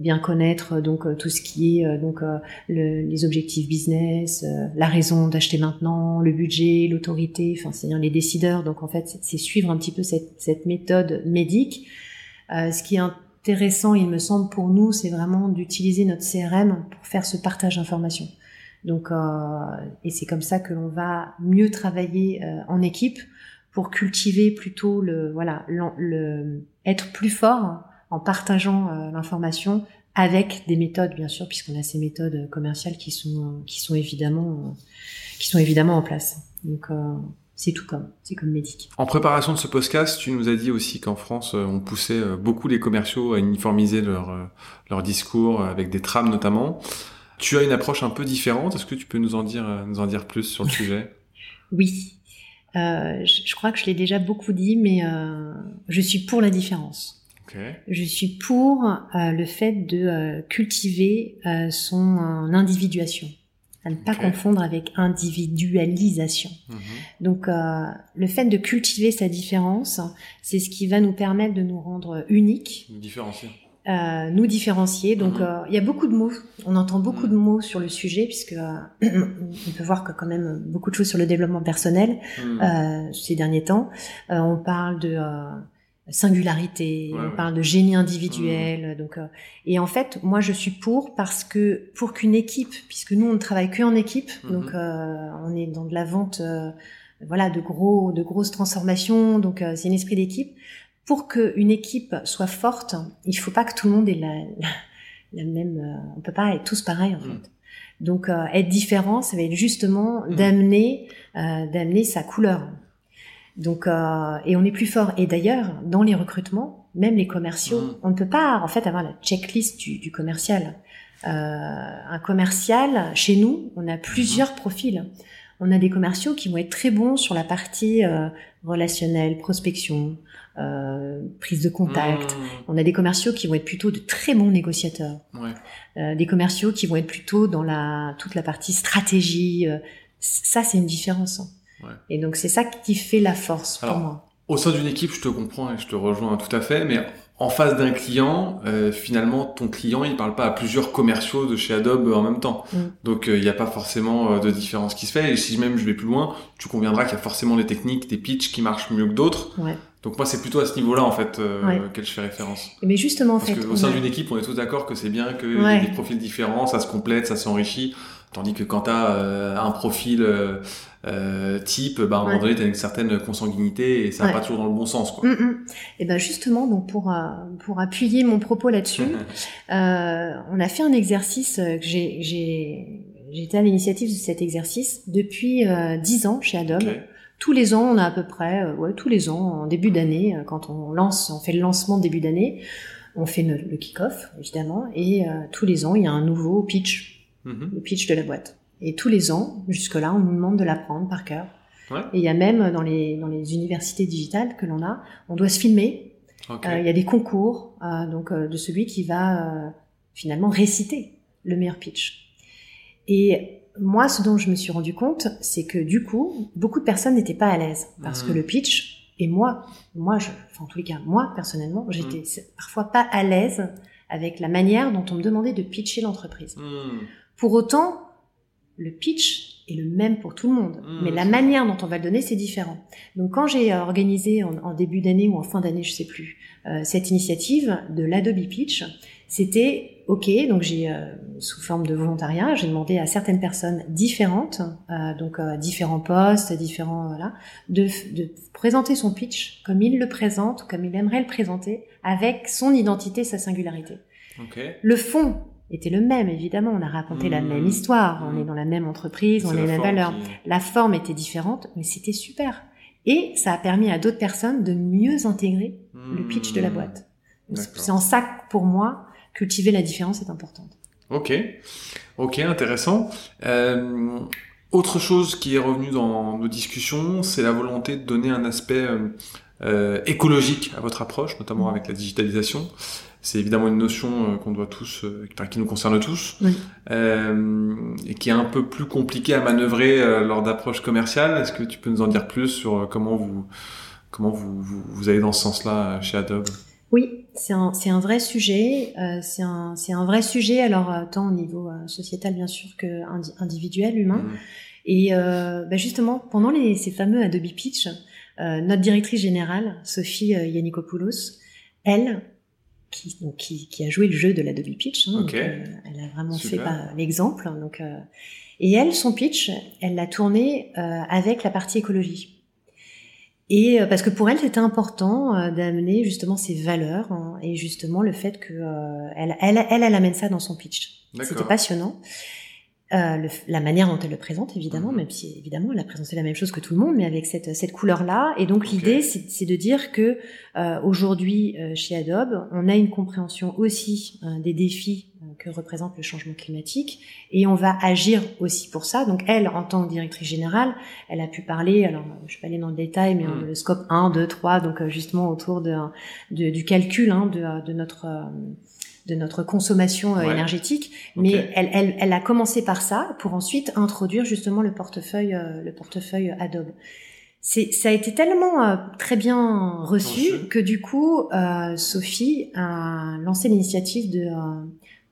bien connaître donc tout ce qui est donc le- les objectifs business, la raison d'acheter maintenant, le budget, l'autorité, enfin c'est-à-dire les décideurs. Donc en fait c'est- suivre un petit peu cette, cette méthode médic. Ce qui est intéressant, il me semble, pour nous, c'est vraiment d'utiliser notre CRM pour faire ce partage d'informations. Donc, euh, et c'est comme ça que l'on va mieux travailler euh, en équipe pour cultiver plutôt le, voilà, le, être plus fort en partageant euh, l'information avec des méthodes, bien sûr, puisqu'on a ces méthodes commerciales qui sont, qui sont évidemment, qui sont évidemment en place. Donc, c'est tout comme, c'est comme médic. En préparation de ce podcast, tu nous as dit aussi qu'en France, on poussait beaucoup les commerciaux à uniformiser leur, leur discours avec des trames notamment. Tu as une approche un peu différente. Est-ce que tu peux nous en dire, euh, nous en dire plus sur le sujet? Oui. Euh, je, crois que je l'ai déjà beaucoup dit, mais euh, je suis pour la différence. Je suis pour le fait de cultiver son individuation, à ne pas confondre avec individualisation. Mhm. Donc, le fait de cultiver sa différence, c'est ce qui va nous permettre de nous rendre uniques. Différencier euh, nous différencier. Donc, mhm. euh, il y a beaucoup de mots. On entend beaucoup de mots sur le sujet, puisque euh, on peut voir que quand même beaucoup de choses sur le développement personnel mhm. ces derniers temps. on parle de singularité, on parle de génie individuel. Mhm. Donc, et en fait, moi, je suis pour parce que pour qu'une équipe, puisque nous, on ne travaille que en équipe, donc on est dans de la vente voilà de gros de grosses transformations donc c'est un esprit d'équipe pour qu'une équipe soit forte, il faut pas que tout le monde ait la, même. Euh, on peut pas être tous pareils en mm. fait. Donc euh, être différent, ça va être justement mm. d'amener euh, d'amener sa couleur. Donc et on est plus fort. Et d'ailleurs dans les recrutements, même les commerciaux, mm. on ne peut pas en fait avoir la checklist du, du commercial. un commercial chez nous, on a plusieurs profils. On a des commerciaux qui vont être très bons sur la partie relationnelle, prospection, euh, prise de contact. Mmh. On a des commerciaux qui vont être plutôt de très bons négociateurs. Ouais. Euh, des commerciaux qui vont être plutôt dans la toute la partie stratégie. Euh, ça, c'est une différence. Hein. Ouais. Et donc c'est ça qui fait la force pour moi. Au sein d'une équipe, je te comprends et je te rejoins tout à fait, mais en face d'un client, euh, finalement, ton client, il parle pas à plusieurs commerciaux de chez Adobe en même temps. Mm. Donc, il n'y a pas forcément de différence qui se fait. Et si même je vais plus loin, tu conviendras qu'il y a forcément des techniques, des pitchs qui marchent mieux que d'autres. Ouais. Donc moi, c'est plutôt à ce niveau-là, en fait, euh, je fais référence. Mais justement, en Parce fait, qu'au sein d'une équipe, on est tous d'accord que c'est bien qu'il y ait des profils différents, ça se complète, ça s'enrichit. Tandis que quand tu as euh, un profil euh, euh, type, bah, à un moment donné, tu as une certaine consanguinité et ça va pas toujours dans le bon sens. Quoi. Mm, mm. Et ben justement, donc pour, pour appuyer mon propos là-dessus, on a fait un exercice que j'ai... J'ai été à l'initiative de cet exercice depuis dix ans chez Adobe. Tous les ans, on a à peu près, ouais, tous les ans, en début d'année, quand on lance, on fait le lancement début d'année, on fait le, le kick-off, évidemment, et tous les ans, il y a un nouveau pitch Mhm. le pitch de la boîte. Et tous les ans, jusque-là, on nous demande de l'apprendre par cœur. Et il y a même dans les, dans les universités digitales que l'on a, on doit se filmer. Euh, il y a des concours euh, donc euh, de celui qui va finalement réciter le meilleur pitch. Et moi, ce dont je me suis rendu compte, c'est que du coup, beaucoup de personnes n'étaient pas à l'aise parce que mhm. le pitch, et moi, moi, je, enfin, en tous les cas, moi personnellement, j'étais mhm. parfois pas à l'aise avec la manière dont on me demandait de pitcher l'entreprise. Pour autant, le pitch est le même pour tout le monde, mais la manière dont on va le donner, c'est différent. Donc quand j'ai euh, organisé en, début d'année ou en fin d'année, je sais plus, euh, cette initiative de l'Adobe Pitch, c'était OK, donc j'ai euh, sous forme de volontariat, j'ai demandé à certaines personnes différentes, donc différents postes, différents voilà, de, de présenter son pitch comme il le présente, comme il aimerait le présenter, avec son identité, sa singularité. Okay. Le fond était le même, évidemment. On a raconté la même mmh. histoire. On mmh. est dans la même entreprise, on a les mêmes valeurs. La forme était différente, mais c'était super. Et ça a permis à d'autres personnes de mieux intégrer le pitch de la boîte. C'est en ça pour moi, cultiver la différence est importante. Ok, ok, intéressant. Euh, autre chose qui est revenue dans nos discussions, c'est la volonté de donner un aspect euh, euh écologique à votre approche, notamment avec la digitalisation c'est évidemment une notion qu'on doit tous, qui nous concerne tous, euh, et qui est un peu plus compliquée à manœuvrer lors d'approches commerciales. Est-ce que tu peux nous en dire plus sur comment vous comment vous, vous, allez dans ce sens-là chez Adobe? Oui, c'est un, un vrai sujet. c'est un, un vrai sujet, alors tant au niveau sociétal bien sûr que individuel, humain. Mmh. Et bah, justement, pendant les, ces fameux Adobe Pitch, notre directrice générale, Sophie Yannikopoulos, elle, qui, donc, qui, qui, a joué le jeu de l'Adobe Pitch. Hein, okay. donc, elle a vraiment Super. fait bah, l'exemple. Donc, et elle, son pitch, elle l'a tourné avec la partie écologie. Et parce que pour elle, c'était important d'amener justement ses valeurs hein, et justement le fait que elle, elle, elle, elle, amène ça dans son pitch. C'était passionnant. Euh, le, la manière dont elle le présente, évidemment, mmh. même si évidemment elle a présenté la même chose que tout le monde, mais avec cette, cette couleur-là. Et donc l'idée, c'est de dire que euh, aujourd'hui, euh, chez Adobe, on a une compréhension aussi euh, des défis euh, que représente le changement climatique, et on va agir aussi pour ça. Donc elle, en tant que directrice générale, elle a pu parler, alors je vais pas aller dans le détail, mais mmh. le scope 1, 2, 3, donc justement autour de, de du calcul hein, de, de notre de notre consommation euh, Ouais. énergétique. Mais elle, elle, elle a commencé par ça pour ensuite introduire justement le portefeuille, euh, le portefeuille Adobe. C'est, ça a été tellement euh, très bien reçu Reçu. que du coup, euh, Sophie a lancé l'initiative de euh,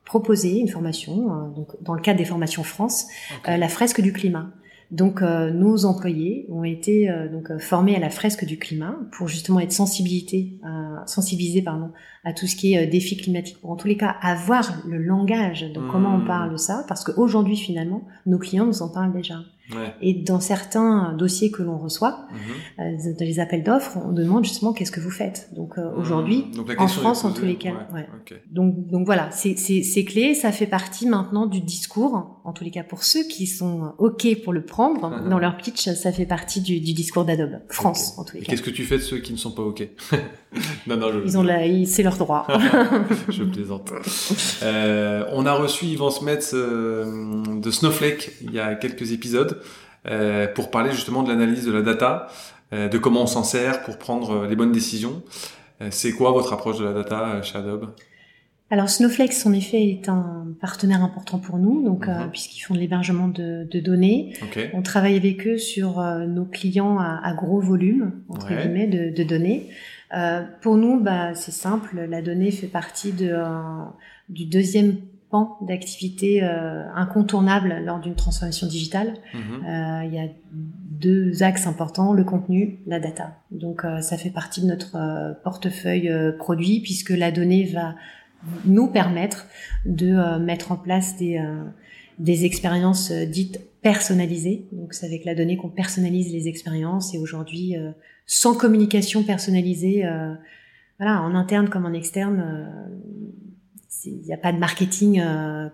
proposer une formation, euh, donc dans le cadre des formations France, euh, la fresque du climat. Donc euh, nos employés ont été euh, donc euh, formés à la fresque du climat pour justement être sensibilisés, à, sensibilisés pardon, à tout ce qui est euh, défi climatique. Pour en tous les cas avoir le langage de comment on Mmh. parle de ça, parce qu'aujourd'hui finalement nos clients nous en parlent déjà. Ouais. Et dans certains dossiers que l'on reçoit, Mhm. euh, dans les appels d'offres, on demande justement qu'est-ce que vous faites. Donc euh, aujourd'hui, Mmh. La en France, en tous les cas, Ouais. Donc, donc voilà, c'est clé, ça fait partie maintenant du discours, en tous les cas pour ceux qui sont OK pour le prendre, Mhm. dans leur pitch, ça fait partie du, du discours d'Adobe, France en tous les cas. qu'est-ce que tu fais de ceux qui ne sont pas ok? Non, non, je, Ils ont la, c'est leur droit. je plaisante. Euh, on a reçu Yvan Smets euh, de Snowflake il y a quelques épisodes euh, pour parler justement de l'analyse de la data, de comment on s'en sert pour prendre les bonnes décisions. C'est quoi votre approche de la data chez Adobe? Alors Snowflake, en effet, est un partenaire important pour nous, donc euh, Mhm. puisqu'ils font de l'hébergement de, de données. On travaille avec eux sur euh, nos clients à, à gros volume, entre Ouais. guillemets, de, de données. Euh, pour nous, bah, c'est simple, la donnée fait partie de, euh, du deuxième pan d'activité euh, incontournable lors d'une transformation digitale. Mhm. Euh, il y a deux axes importants, le contenu, la data. Donc ça fait partie de notre portefeuille produit puisque la donnée va nous permettre de mettre en place des, des expériences dites personnalisées. Donc c'est avec la donnée qu'on personnalise les expériences et aujourd'hui, euh, sans communication personnalisée, euh, voilà, en interne comme en externe, euh, c'est- il n'y a pas de marketing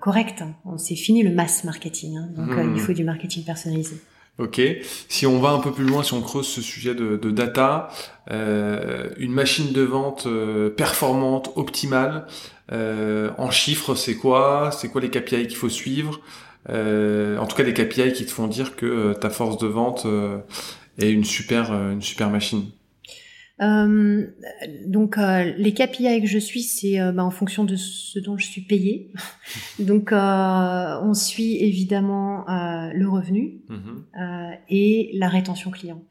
correct. On s'est fini le mass marketing. hein. donc il faut du marketing personnalisé. Ok. Si on va un peu plus loin, si on creuse ce sujet de, de data, euh, une machine de vente euh, performante, optimale, euh, en chiffres, c'est quoi? C'est quoi les KPI qu'il faut suivre? Euh, En tout cas, les KPI qui te font dire que euh, ta force de vente euh, est une super, euh, une super machine. Euh, donc euh, les KPI que je suis, c'est euh, bah, en fonction de ce dont je suis payée. donc euh, on suit évidemment euh, le revenu euh, et la rétention client.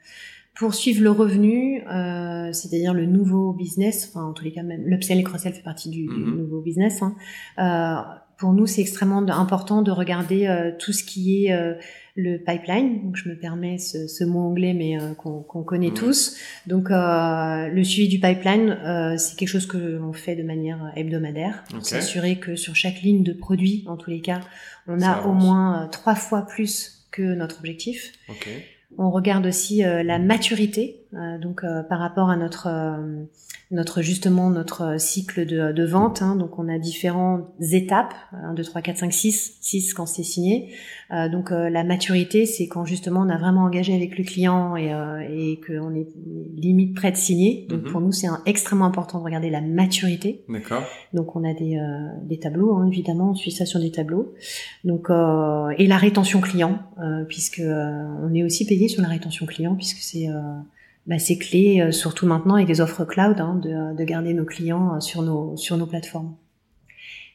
Pour suivre le revenu, euh, c'est-à-dire le nouveau business, enfin en tous les cas même l'upsell et cross-sell fait partie du, du Mhm. nouveau business. Hein, euh, pour nous, c'est extrêmement important de regarder euh, tout ce qui est euh, le pipeline. Donc je me permets ce, ce mot anglais, mais euh, qu'on qu'on connaît tous. Donc euh, le suivi du pipeline, euh, c'est quelque chose que l'on fait de manière hebdomadaire pour Ok. s'assurer que sur chaque ligne de produit, en tous les cas, on Ça a au moins euh, trois fois plus que notre objectif. Ok. On regarde aussi euh, la maturité, donc euh, par rapport à notre euh, notre justement notre cycle de, de vente. hein. donc on a différentes étapes 1, 2, 3, 4, 5, 6, 6 quand c'est signé. Euh, donc euh, la maturité, c'est quand justement on a vraiment engagé avec le client et, euh, et qu'on est limite prêt de signer. Donc Mhm. pour nous, c'est extrêmement important de regarder la maturité. D'accord. Donc on a des, euh, des tableaux, hein, évidemment, on suit ça sur des tableaux. Donc euh, et la rétention client, euh, puisque euh, on est aussi payé sur la rétention client, puisque c'est euh, bah, c'est clé, euh, surtout maintenant avec les offres cloud, hein, de, de garder nos clients euh, sur nos sur nos plateformes.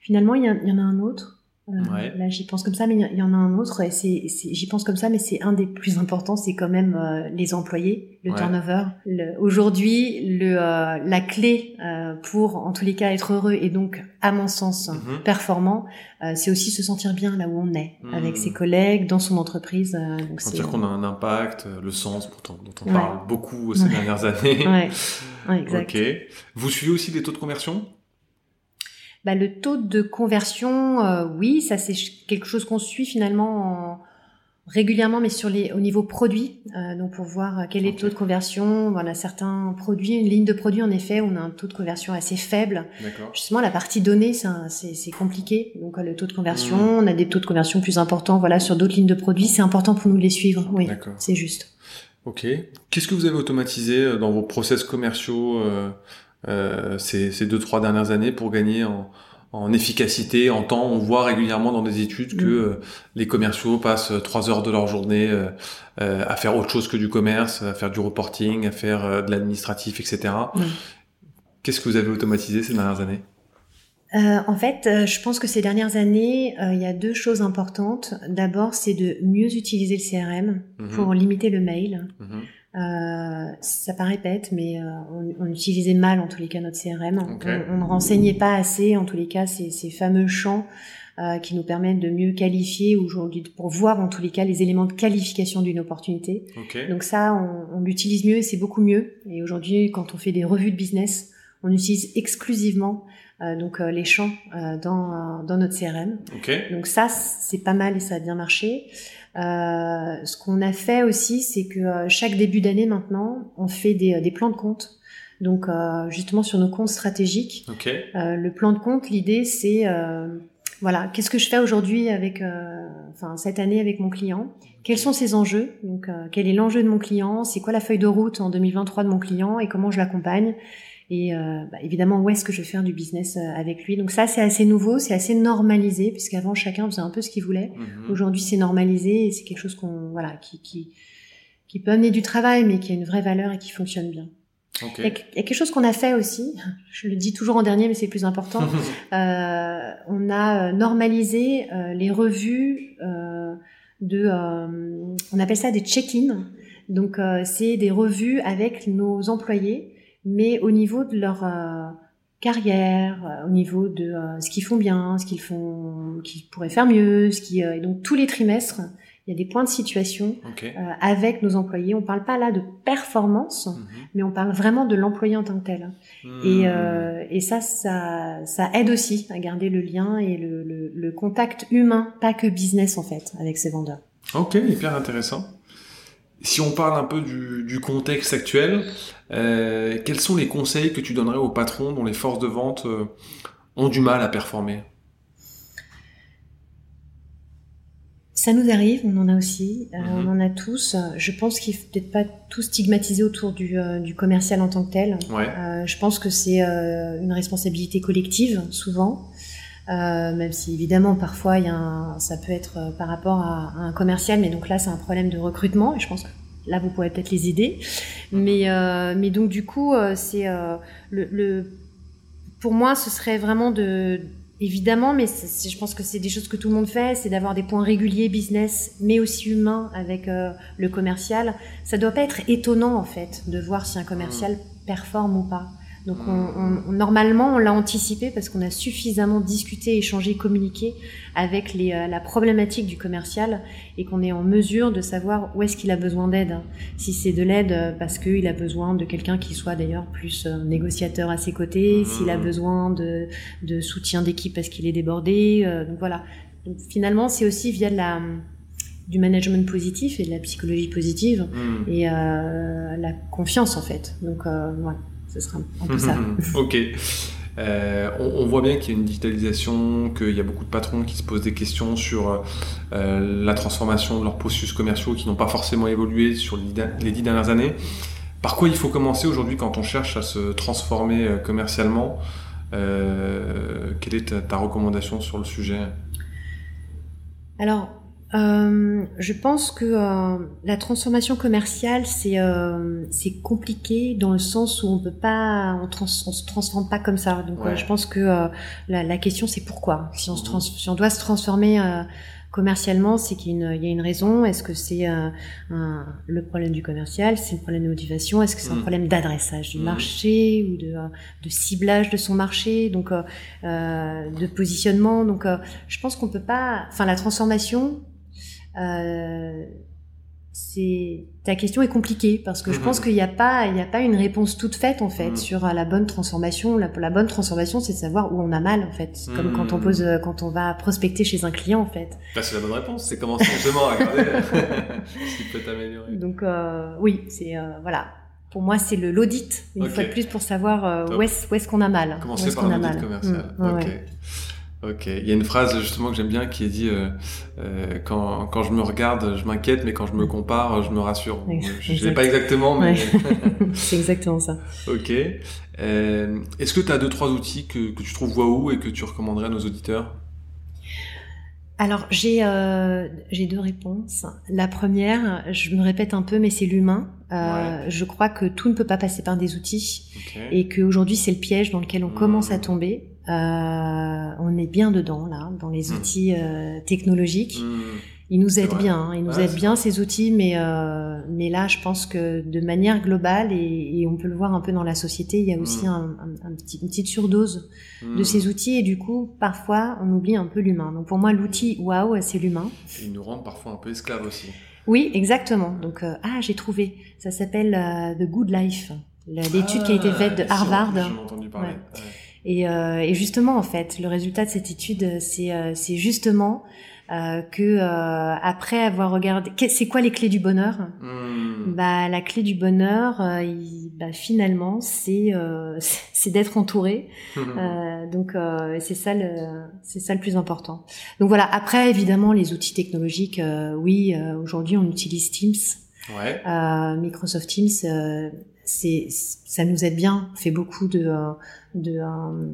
Finalement, il y, y en a un autre. Euh, Ouais. Là, j'y pense comme ça, mais il y, en a un autre. Et c'est, c'est- j'y pense comme ça, mais c'est un des plus importants. C'est quand même euh, les employés, le Ouais. turnover. Le- aujourd'hui, le, euh, la clé euh, pour, en tous les cas, être heureux et donc, à mon sens, Mhm. performant, euh, c'est aussi se sentir bien là où on est, Mhm. avec ses collègues, dans son entreprise. euh, donc c'est, Sentir qu'on a un impact, le sens pourtant, dont on Ouais. parle beaucoup ces dernières années. Ouais, ouais, exact. Ok. Vous suivez aussi les taux de conversion? Bah, le taux de conversion, oui, ça c'est quelque chose qu'on suit finalement en, régulièrement, mais sur les, au niveau produit, euh, donc pour voir euh, quel est le taux de conversion. Voilà, certains produits, une ligne de produits, en effet, on a un taux de conversion assez faible. Justement, la partie données, c'est compliqué. Donc, euh, le taux de conversion, mmh. on a des taux de conversion plus importants. Voilà, sur d'autres lignes de produits, c'est important pour nous de les suivre. Oui, c'est juste. Ok. Qu'est-ce que vous avez automatisé dans vos process commerciaux euh, ces, ces deux trois dernières années pour gagner en en efficacité, en temps. On voit régulièrement dans des études que mm. euh, les commerciaux passent euh, trois heures de leur journée euh, à faire autre chose que du commerce, à faire du reporting, à faire de l'administratif, etc. Mm. Qu'est-ce que vous avez automatisé ces dernières années? En fait, je pense que ces dernières années, il y a deux choses importantes. D'abord, c'est de mieux utiliser le CRM mm-hmm. pour limiter le mail. Mm-hmm. Euh, ça paraît bête, mais euh, on, on, utilisait mal en tous les cas notre CRM. On, ne renseignait pas assez en tous les cas ces, ces fameux champs euh, qui nous permettent de mieux qualifier aujourd'hui pour voir en tous les cas les éléments de qualification d'une opportunité. Donc ça, on, on l'utilise mieux et c'est beaucoup mieux. Et aujourd'hui, quand on fait des revues de business, on utilise exclusivement euh, donc les champs dans, dans notre CRM. Donc ça, c'est pas mal et ça a bien marché. Euh, ce qu'on a fait aussi, c'est que euh, chaque début d'année maintenant, on fait des, euh, des plans de compte. Donc justement sur nos comptes stratégiques. le plan de compte, l'idée c'est voilà, qu'est-ce que je fais aujourd'hui avec, enfin cette année avec mon client? Quels sont ses enjeux? Donc quel est l'enjeu de mon client? C'est quoi la feuille de route en 2023 de mon client? Et comment je l'accompagne? Et euh, bah, évidemment où est-ce que je vais faire du business euh, avec lui? Donc ça c'est assez nouveau, c'est assez normalisé puisqu'avant chacun faisait un peu ce qu'il voulait. Mhm. Aujourd'hui c'est normalisé et c'est quelque chose qu'on voilà qui, qui qui peut amener du travail mais qui a une vraie valeur et qui fonctionne bien. Il, y a, quelque chose qu'on a fait aussi, je le dis toujours en dernier mais c'est plus important, euh, on a euh, normalisé euh, les revues euh, de, on appelle ça des check-in, donc c'est des revues avec nos employés mais au niveau de leur euh, carrière, euh, au niveau de euh, ce qu'ils font bien, ce qu'ils font, qu'ils pourraient faire mieux, ce qui et donc tous les trimestres, il y a des points de situation avec nos employés. On parle pas là de performance, mhm. mais on parle vraiment de l'employé en tant que tel. Et, hmm. et ça, ça, ça aide aussi à garder le lien et le, le, le contact humain, pas que business en fait, avec ces vendeurs. Ok, hyper intéressant. Si on parle un peu du, du contexte actuel, euh, quels sont les conseils que tu donnerais aux patrons dont les forces de vente euh, ont du mal à performer? Ça nous arrive, on en a aussi, euh, mhm. on en a tous. Je pense qu'il faut peut-être pas tout stigmatiser autour du, du commercial en tant que tel. je pense que c'est une responsabilité collective, souvent. Même si évidemment parfois il y a un, ça peut être par rapport à, à, un commercial, mais donc là c'est un problème de recrutement et je pense que là vous pourrez peut-être les aider. Mais, euh, mais donc du coup, euh, c'est euh, le, le, pour moi, ce serait vraiment de Évidemment, mais je pense que c'est des choses que tout le monde fait, c'est d'avoir des points réguliers business, mais aussi humains avec le commercial. Ça doit pas être étonnant en fait de voir si un commercial mmh. performe ou pas. Donc on, normalement, on l'a anticipé parce qu'on a suffisamment discuté, échangé, communiqué avec les, euh, la problématique du commercial et qu'on est en mesure de savoir où est-ce qu'il a besoin d'aide. Si c'est de l'aide euh, parce qu'il a besoin de quelqu'un qui soit d'ailleurs plus euh, négociateur à ses côtés, s'il a mmh. besoin de, de soutien d'équipe parce qu'il est débordé. donc voilà. Donc finalement, c'est aussi via de la du management positif et de la psychologie positive mmh. et euh, la confiance en fait. Donc euh, voilà ce sera un peu ça. ok. Euh, on, voit bien qu'il y a une digitalisation, qu'il y a beaucoup de patrons qui se posent des questions sur euh, la transformation de leurs processus commerciaux qui n'ont pas forcément évolué sur les dix dernières années. Par quoi il faut commencer aujourd'hui quand on cherche à se transformer euh, commercialement? Quelle est ta, ta, recommandation sur le sujet? Alors, euh, je pense que euh, la transformation commerciale c'est euh, c'est compliqué dans le sens où on peut pas on, trans, on se transforme pas comme ça. Donc je pense que la, la, question c'est pourquoi? Si on se trans, si on doit se transformer commercialement, c'est qu'il y, a une raison. Est-ce que c'est le problème du commercial, c'est le problème de motivation, est-ce que c'est un mm. problème d'adressage du mm. marché ou de, de, ciblage de son marché, donc de positionnement. Donc je pense qu'on peut pas. Enfin la transformation euh, ta question est compliquée parce que je pense qu'il n'y a pas il n'y a pas une réponse toute faite en fait Mhm. sur euh, la bonne transformation. La, la bonne transformation, c'est de savoir où on a mal en fait. Comme Mhm. quand on pose euh, quand on va prospecter chez un client en fait. Bah, c'est la bonne réponse. C'est comment justement regarder ce qui peut t'améliorer. Donc euh, oui, c'est euh, voilà. Pour moi, c'est le l'audit une Ok. fois de plus pour savoir euh, où est-ce qu'on a mal. où Commencer est-ce qu'on a mal. commercial. Mm, ouais, ok. Il y a une phrase justement que j'aime bien qui est dit euh, euh, quand, quand je me regarde, je m'inquiète, mais quand je me compare, je me rassure. Je ne sais pas exactement, mais c'est exactement ça. ok. Euh, Est-ce que tu as deux trois outils que, que tu trouves waouh et que tu recommanderais à nos auditeurs? Alors j'ai euh, j'ai deux réponses. La première, je me répète un peu, mais c'est l'humain. Euh, Je crois que tout ne peut pas passer par des outils Ok. et qu'aujourd'hui c'est le piège dans lequel on commence à tomber. Euh, on est bien dedans là, dans les Mhm. outils euh, technologiques. Hmm. Ils nous aident bien, hein, ils nous Ouais, aident bien vrai. ces outils, mais euh, mais là je pense que de manière globale et, et on peut le voir un peu dans la société, il y a aussi un, un- un petit, une petite surdose de Hmm. ces outils et du coup parfois on oublie un peu l'humain. Donc pour moi l'outil waouh c'est l'humain. Ils nous rendent parfois un peu esclaves aussi. Oui exactement. Donc euh, ah j'ai trouvé, ça s'appelle euh, The Good Life, l'étude qui a été faite de Ah, Harvard. J'en ai entendu parler. Ouais. Ouais. Et, euh, et justement, en fait, le résultat de cette étude, c'est euh, c'est justement euh, que euh, après avoir regardé, c'est quoi les clés du bonheur? Hmm. Bah, la clé du bonheur, euh, il- bah, finalement, c'est euh, c'est d'être entouré. Euh, donc, euh, c'est ça le c'est ça le plus important. Donc voilà. Après, évidemment, les outils technologiques, euh, oui, euh, aujourd'hui, on utilise Teams. Ouais. Euh, Microsoft Teams, euh, c'est ça nous aide bien. On fait beaucoup de euh, de, euh,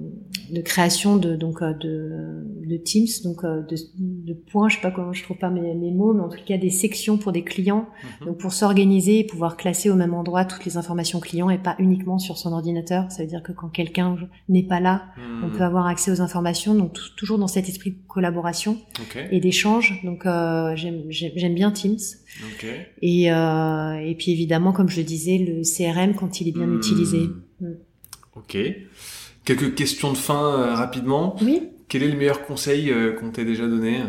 de création de donc euh, de, de Teams, donc euh, de, de points. Je sais pas comment je trouve pas mes, mes mots, mais en tout cas des sections pour des clients. Mhm. Donc pour s'organiser et pouvoir classer au même endroit toutes les informations clients et pas uniquement sur son ordinateur. Ça veut dire que quand quelqu'un n'est pas là, on Hmm. peut avoir accès aux informations. Donc toujours dans cet esprit de collaboration et d'échange. Donc euh, j'aime bien Teams. Et, euh, et puis évidemment, comme je le disais, le CRM quand il est bien Hmm. utilisé. Ok. Quelques questions de fin euh, rapidement. Oui. Quel est le meilleur conseil euh, qu'on t'ait déjà donné?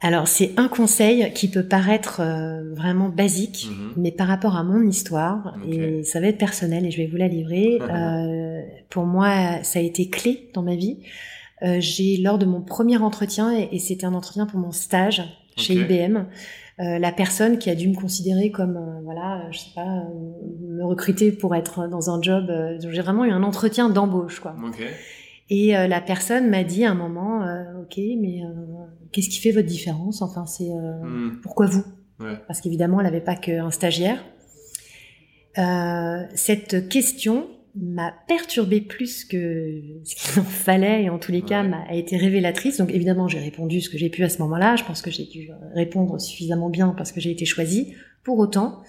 Alors c'est un conseil qui peut paraître euh, vraiment basique, Mhm. mais par rapport à mon histoire, et ça va être personnel et je vais vous la livrer. euh, pour moi, ça a été clé dans ma vie. Euh, j'ai lors de mon premier entretien et, et c'était un entretien pour mon stage chez. IBM. Euh, la personne qui a dû me considérer comme euh, voilà euh, je sais pas euh, me recruter pour être dans un job j'ai vraiment eu un entretien d'embauche quoi Ok. Et euh, la personne m'a dit à un moment, euh, ok, mais euh, qu'est-ce qui fait votre différence? Enfin, c'est euh, Hmm. pourquoi vous? Ouais. Parce qu'évidemment, elle n'avait pas qu'un stagiaire. Euh, cette question m'a perturbée plus que ce qu'il en fallait et en tous les cas Ouais. m'a a été révélatrice. Donc évidemment, j'ai répondu ce que j'ai pu à ce moment-là. Je pense que j'ai dû répondre suffisamment bien parce que j'ai été choisie. Pour autant,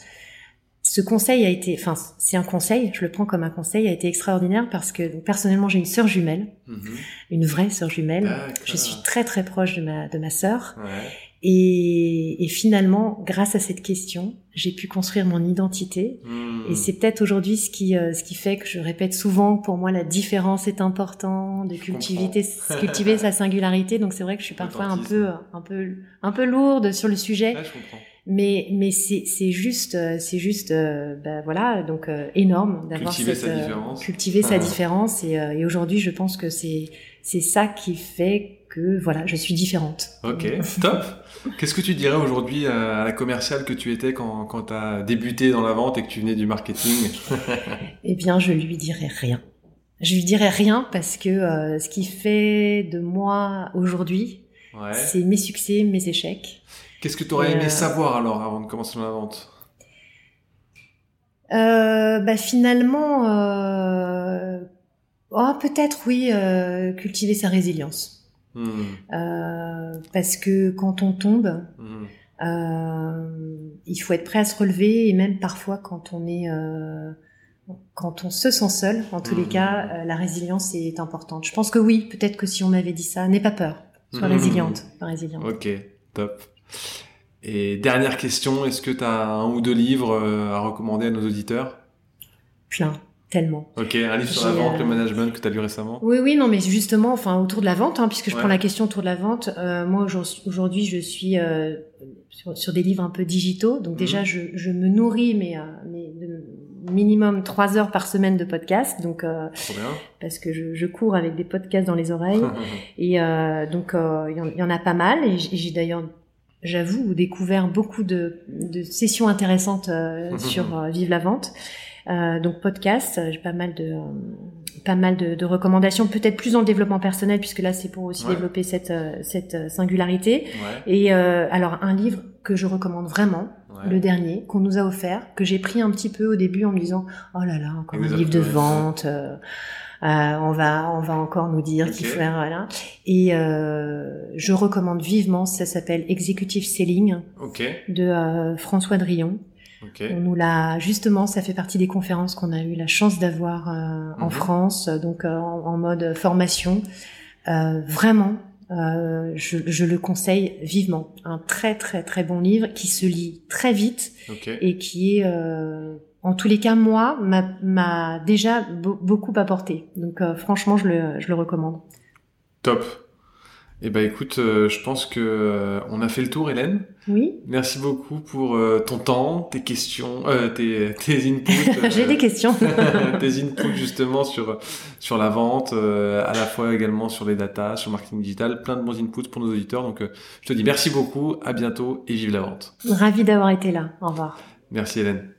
ce conseil a été, enfin, c'est un conseil, je le prends comme un conseil, a été extraordinaire parce que donc, personnellement, j'ai une sœur jumelle, Mhm. une vraie sœur jumelle. Je suis très très proche de ma, de ma sœur. Ouais. Et, et finalement, grâce à cette question, j'ai pu construire mon identité. Hmm. Et c'est peut-être aujourd'hui ce qui, euh, ce qui fait que je répète souvent, pour moi, la différence est importante, de cultiver, cultiver sa singularité. Donc c'est vrai que je suis parfois un peu, un peu, un peu lourde sur le sujet. Ouais, je comprends. Mais, mais c'est, c'est juste, euh, c'est juste, euh, bah, voilà, donc euh, énorme d'avoir Cultiver cette, sa différence. cultiver sa différence. Et, et aujourd'hui, je pense que c'est, c'est ça qui fait que, voilà, je suis différente. Ok, top. Qu'est-ce que tu dirais aujourd'hui à la commerciale que tu étais quand, quand tu as débuté dans la vente et que tu venais du marketing Eh bien, je lui dirais rien. Je lui dirais rien parce que euh, ce qui fait de moi aujourd'hui, Ouais. c'est mes succès, mes échecs. Qu'est-ce que tu aurais Et, aimé euh, savoir alors avant de commencer dans la vente? Euh, bah finalement, oh, peut-être oui, cultiver sa résilience. Hmm, Euh, parce que quand on tombe, hmm. euh, il faut être prêt à se relever et même parfois quand on est, euh, quand on se sent seul, en tous les Mhm. cas, la résilience est importante. Je pense que oui, peut-être que si on m'avait dit ça, n'aie pas peur, sois résiliente, sois résiliente. Ok, top. Et dernière question, est-ce que tu as un ou deux livres à recommander à nos auditeurs? Plein, tellement. Ok, un livre sur la vente, euh, le management que tu as lu récemment? Oui, oui, non, mais justement, enfin, autour de la vente, hein, puisque je Ouais. prends la question autour de la vente, euh, moi aujourd'hui, je suis euh, sur, sur, des livres un peu digitaux. Donc Mhm. déjà, je, je me nourris, mais, euh, mais de minimum trois heures par semaine de podcasts. Donc euh, parce que je, je cours avec des podcasts dans les oreilles. Et euh, donc, euh, il y, en- il y en a pas mal. Et j'ai d'ailleurs, j'avoue, découvert beaucoup de, de sessions intéressantes euh, sur euh, Vive la vente. Euh, donc podcast, euh, j'ai pas mal de euh, pas mal de, de recommandations, peut-être plus dans le développement personnel puisque là c'est pour aussi Ouais. développer cette cette singularité. Ouais, Et euh, alors un livre que je recommande vraiment, ouais. le dernier qu'on nous a offert, que j'ai pris un petit peu au début en me disant oh là là encore un livre de vente, euh, euh, on va on va encore nous dire qu'il faut faire voilà. Et euh, je recommande vivement, ça s'appelle Executive Selling Ok, de François Drillon. Ok. On nous l'a justement, ça fait partie des conférences qu'on a eu la chance d'avoir euh, en Mhm. France, donc euh, en, en mode formation. Euh, vraiment, euh, je, je le conseille vivement. Un très très très bon livre qui se lit très vite Ok. et qui est, euh, en tous les cas, moi, m'a- déjà be- beaucoup apporté. Donc euh, franchement, je le, je le recommande. Top. Eh ben écoute, euh, je pense que euh, on a fait le tour, Hélène. Oui, Merci beaucoup pour euh, ton temps, tes questions, euh, tes, tes inputs. euh, j'ai des questions. tes inputs justement sur sur la vente, euh, à la fois également sur les datas, sur le marketing digital, plein de bons inputs pour nos auditeurs. Donc euh, je te dis merci beaucoup, à bientôt et vive la vente. Ravi d'avoir été là. Au revoir. Merci Hélène.